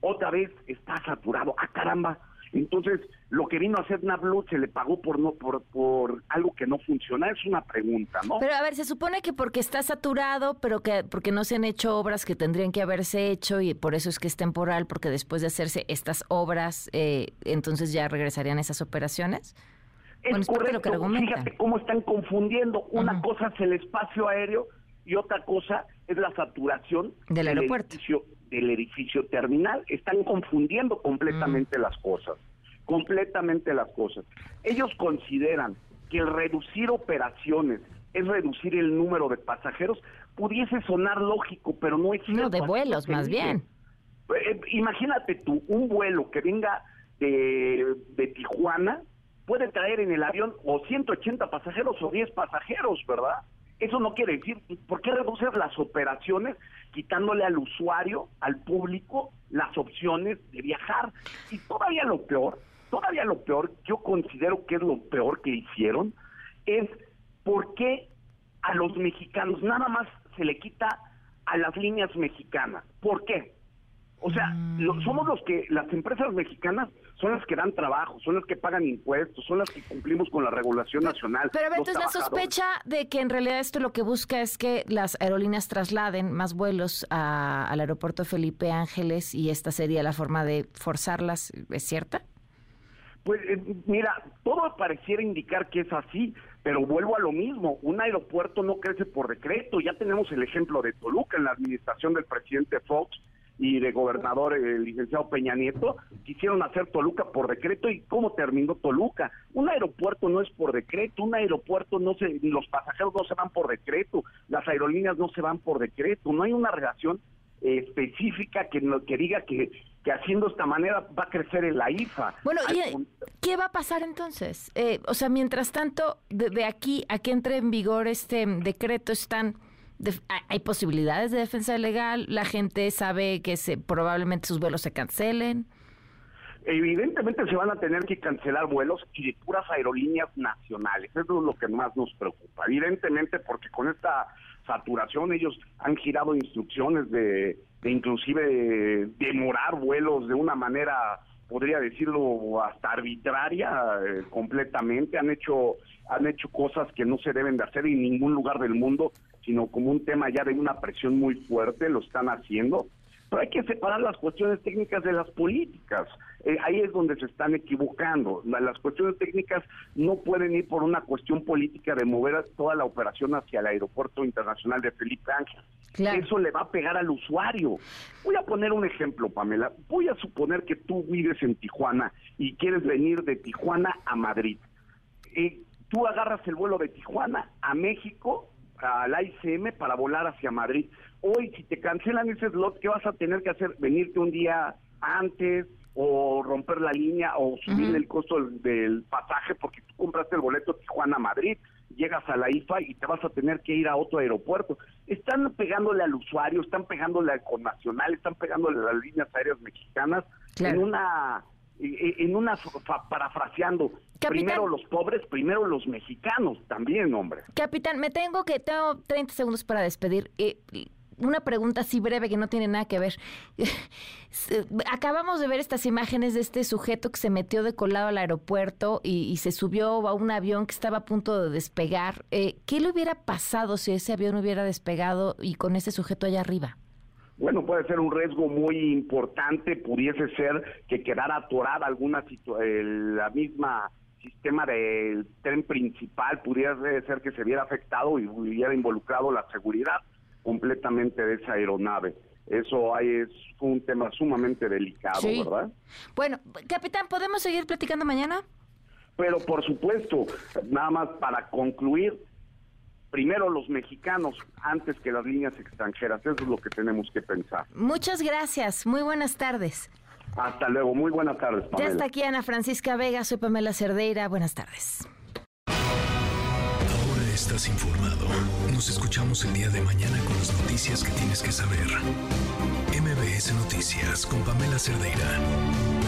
Speaker 34: otra vez está saturado. Ah, caramba. Entonces, lo que vino a hacer Nablu se le pagó por no por, por algo que no funciona, es una pregunta, ¿no?
Speaker 2: Pero a ver, se supone que porque está saturado, pero que porque no se han hecho obras que tendrían que haberse hecho y por eso es que es temporal, porque después de hacerse estas obras, eh, entonces ya regresarían esas operaciones.
Speaker 34: Es correcto, fíjate cómo están confundiendo. Una cosa es el espacio aéreo y otra cosa es la saturación
Speaker 2: del, aeropuerto.
Speaker 34: Edificio, del edificio terminal. Están confundiendo completamente las cosas, completamente las cosas. Ellos consideran que el reducir operaciones es reducir el número de pasajeros, pudiese sonar lógico, pero no es
Speaker 2: No, de vuelos, más bien.
Speaker 34: Eh, imagínate tú, un vuelo que venga de, de Tijuana puede traer en el avión o 180 pasajeros o 10 pasajeros, ¿verdad? Eso no quiere decir, ¿por qué reduces las operaciones quitándole al usuario, al público, las opciones de viajar? Y todavía lo peor, todavía lo peor, yo considero que es lo peor que hicieron, es por qué a los mexicanos nada más se le quita a las líneas mexicanas. ¿Por qué? O sea, mm. somos los que, las empresas mexicanas son las que dan trabajo, son las que pagan impuestos, son las que cumplimos con la regulación nacional.
Speaker 2: Pero a veces la sospecha de que en realidad esto lo que busca es que las aerolíneas trasladen más vuelos al aeropuerto Felipe Ángeles y esta sería la forma de forzarlas, ¿es cierta?
Speaker 34: Pues eh, mira, todo pareciera indicar que es así, pero vuelvo a lo mismo, un aeropuerto no crece por decreto, ya tenemos el ejemplo de Toluca en la administración del presidente Fox, y de gobernador el licenciado Peña Nieto, quisieron hacer Toluca por decreto y cómo terminó Toluca. Un aeropuerto no es por decreto, un aeropuerto no se, los pasajeros no se van por decreto, las aerolíneas no se van por decreto, no hay una relación eh, específica que, que diga que, que haciendo esta manera va a crecer en la IFA.
Speaker 2: Bueno, ¿y qué va a pasar entonces? Eh, o sea, mientras tanto, de, de aquí a que entre en vigor este decreto están hay posibilidades de defensa legal, la gente sabe que se, probablemente sus vuelos se cancelen.
Speaker 34: Evidentemente se van a tener que cancelar vuelos y de puras aerolíneas nacionales. Eso es lo que más nos preocupa. Evidentemente porque con esta saturación ellos han girado instrucciones de, inclusive demorar vuelos de una manera podría decirlo hasta arbitraria eh, completamente han hecho han hecho cosas que no se deben de hacer en ningún lugar del mundo, sino como un tema ya de una presión muy fuerte, lo están haciendo. Pero hay que separar las cuestiones técnicas de las políticas. Eh, ahí es donde se están equivocando. las cuestiones técnicas no pueden ir por una cuestión política de mover toda la operación hacia el aeropuerto internacional de Felipe Ángel. Eso le va a pegar al usuario. Voy a poner un ejemplo, Pamela. Voy a suponer que tú vives en Tijuana y quieres venir de Tijuana a Madrid. Eh, tú agarras el vuelo de Tijuana a México, al ICM, para volar hacia Madrid. Hoy, si te cancelan ese slot, ¿qué vas a tener que hacer? ¿Venirte un día antes o romper la línea o subir el costo del, pasaje porque tú compraste el boleto Tijuana-Madrid? llegas a la IFA y te vas a tener que ir a otro aeropuerto. Están pegándole al usuario, están pegándole al Nacional, están pegándole a las líneas aéreas mexicanas en una en una parafraseando, primero los pobres, primero los mexicanos también, hombre.
Speaker 2: Capitán, me tengo que, tengo 30 segundos para despedir. Eh, una pregunta así breve que no tiene nada que ver. Acabamos de ver estas imágenes de este sujeto que se metió de colado al aeropuerto y, se subió a un avión que estaba a punto de despegar. Eh, ¿Qué le hubiera pasado si ese avión hubiera despegado y con ese sujeto allá arriba?
Speaker 34: Bueno, puede ser un riesgo muy importante, pudiese ser que quedara atorada alguna la misma sistema del tren principal, pudiera ser que se viera afectado y hubiera involucrado la seguridad completamente de esa aeronave. Eso ahí es un tema sumamente delicado, ¿verdad?
Speaker 2: Bueno, capitán, ¿podemos seguir platicando mañana?
Speaker 34: Pero por supuesto, nada más para concluir, primero los mexicanos antes que las líneas extranjeras. Eso es lo que tenemos que pensar.
Speaker 2: Muchas gracias. Muy buenas tardes.
Speaker 34: Hasta luego, muy buenas tardes.
Speaker 2: Pamela. Ya está aquí Ana Francisca Vega, soy Pamela Cerdeira, buenas tardes.
Speaker 1: Ahora estás informado. Nos escuchamos el día de mañana con las noticias que tienes que saber. MBS Noticias con Pamela Cerdeira.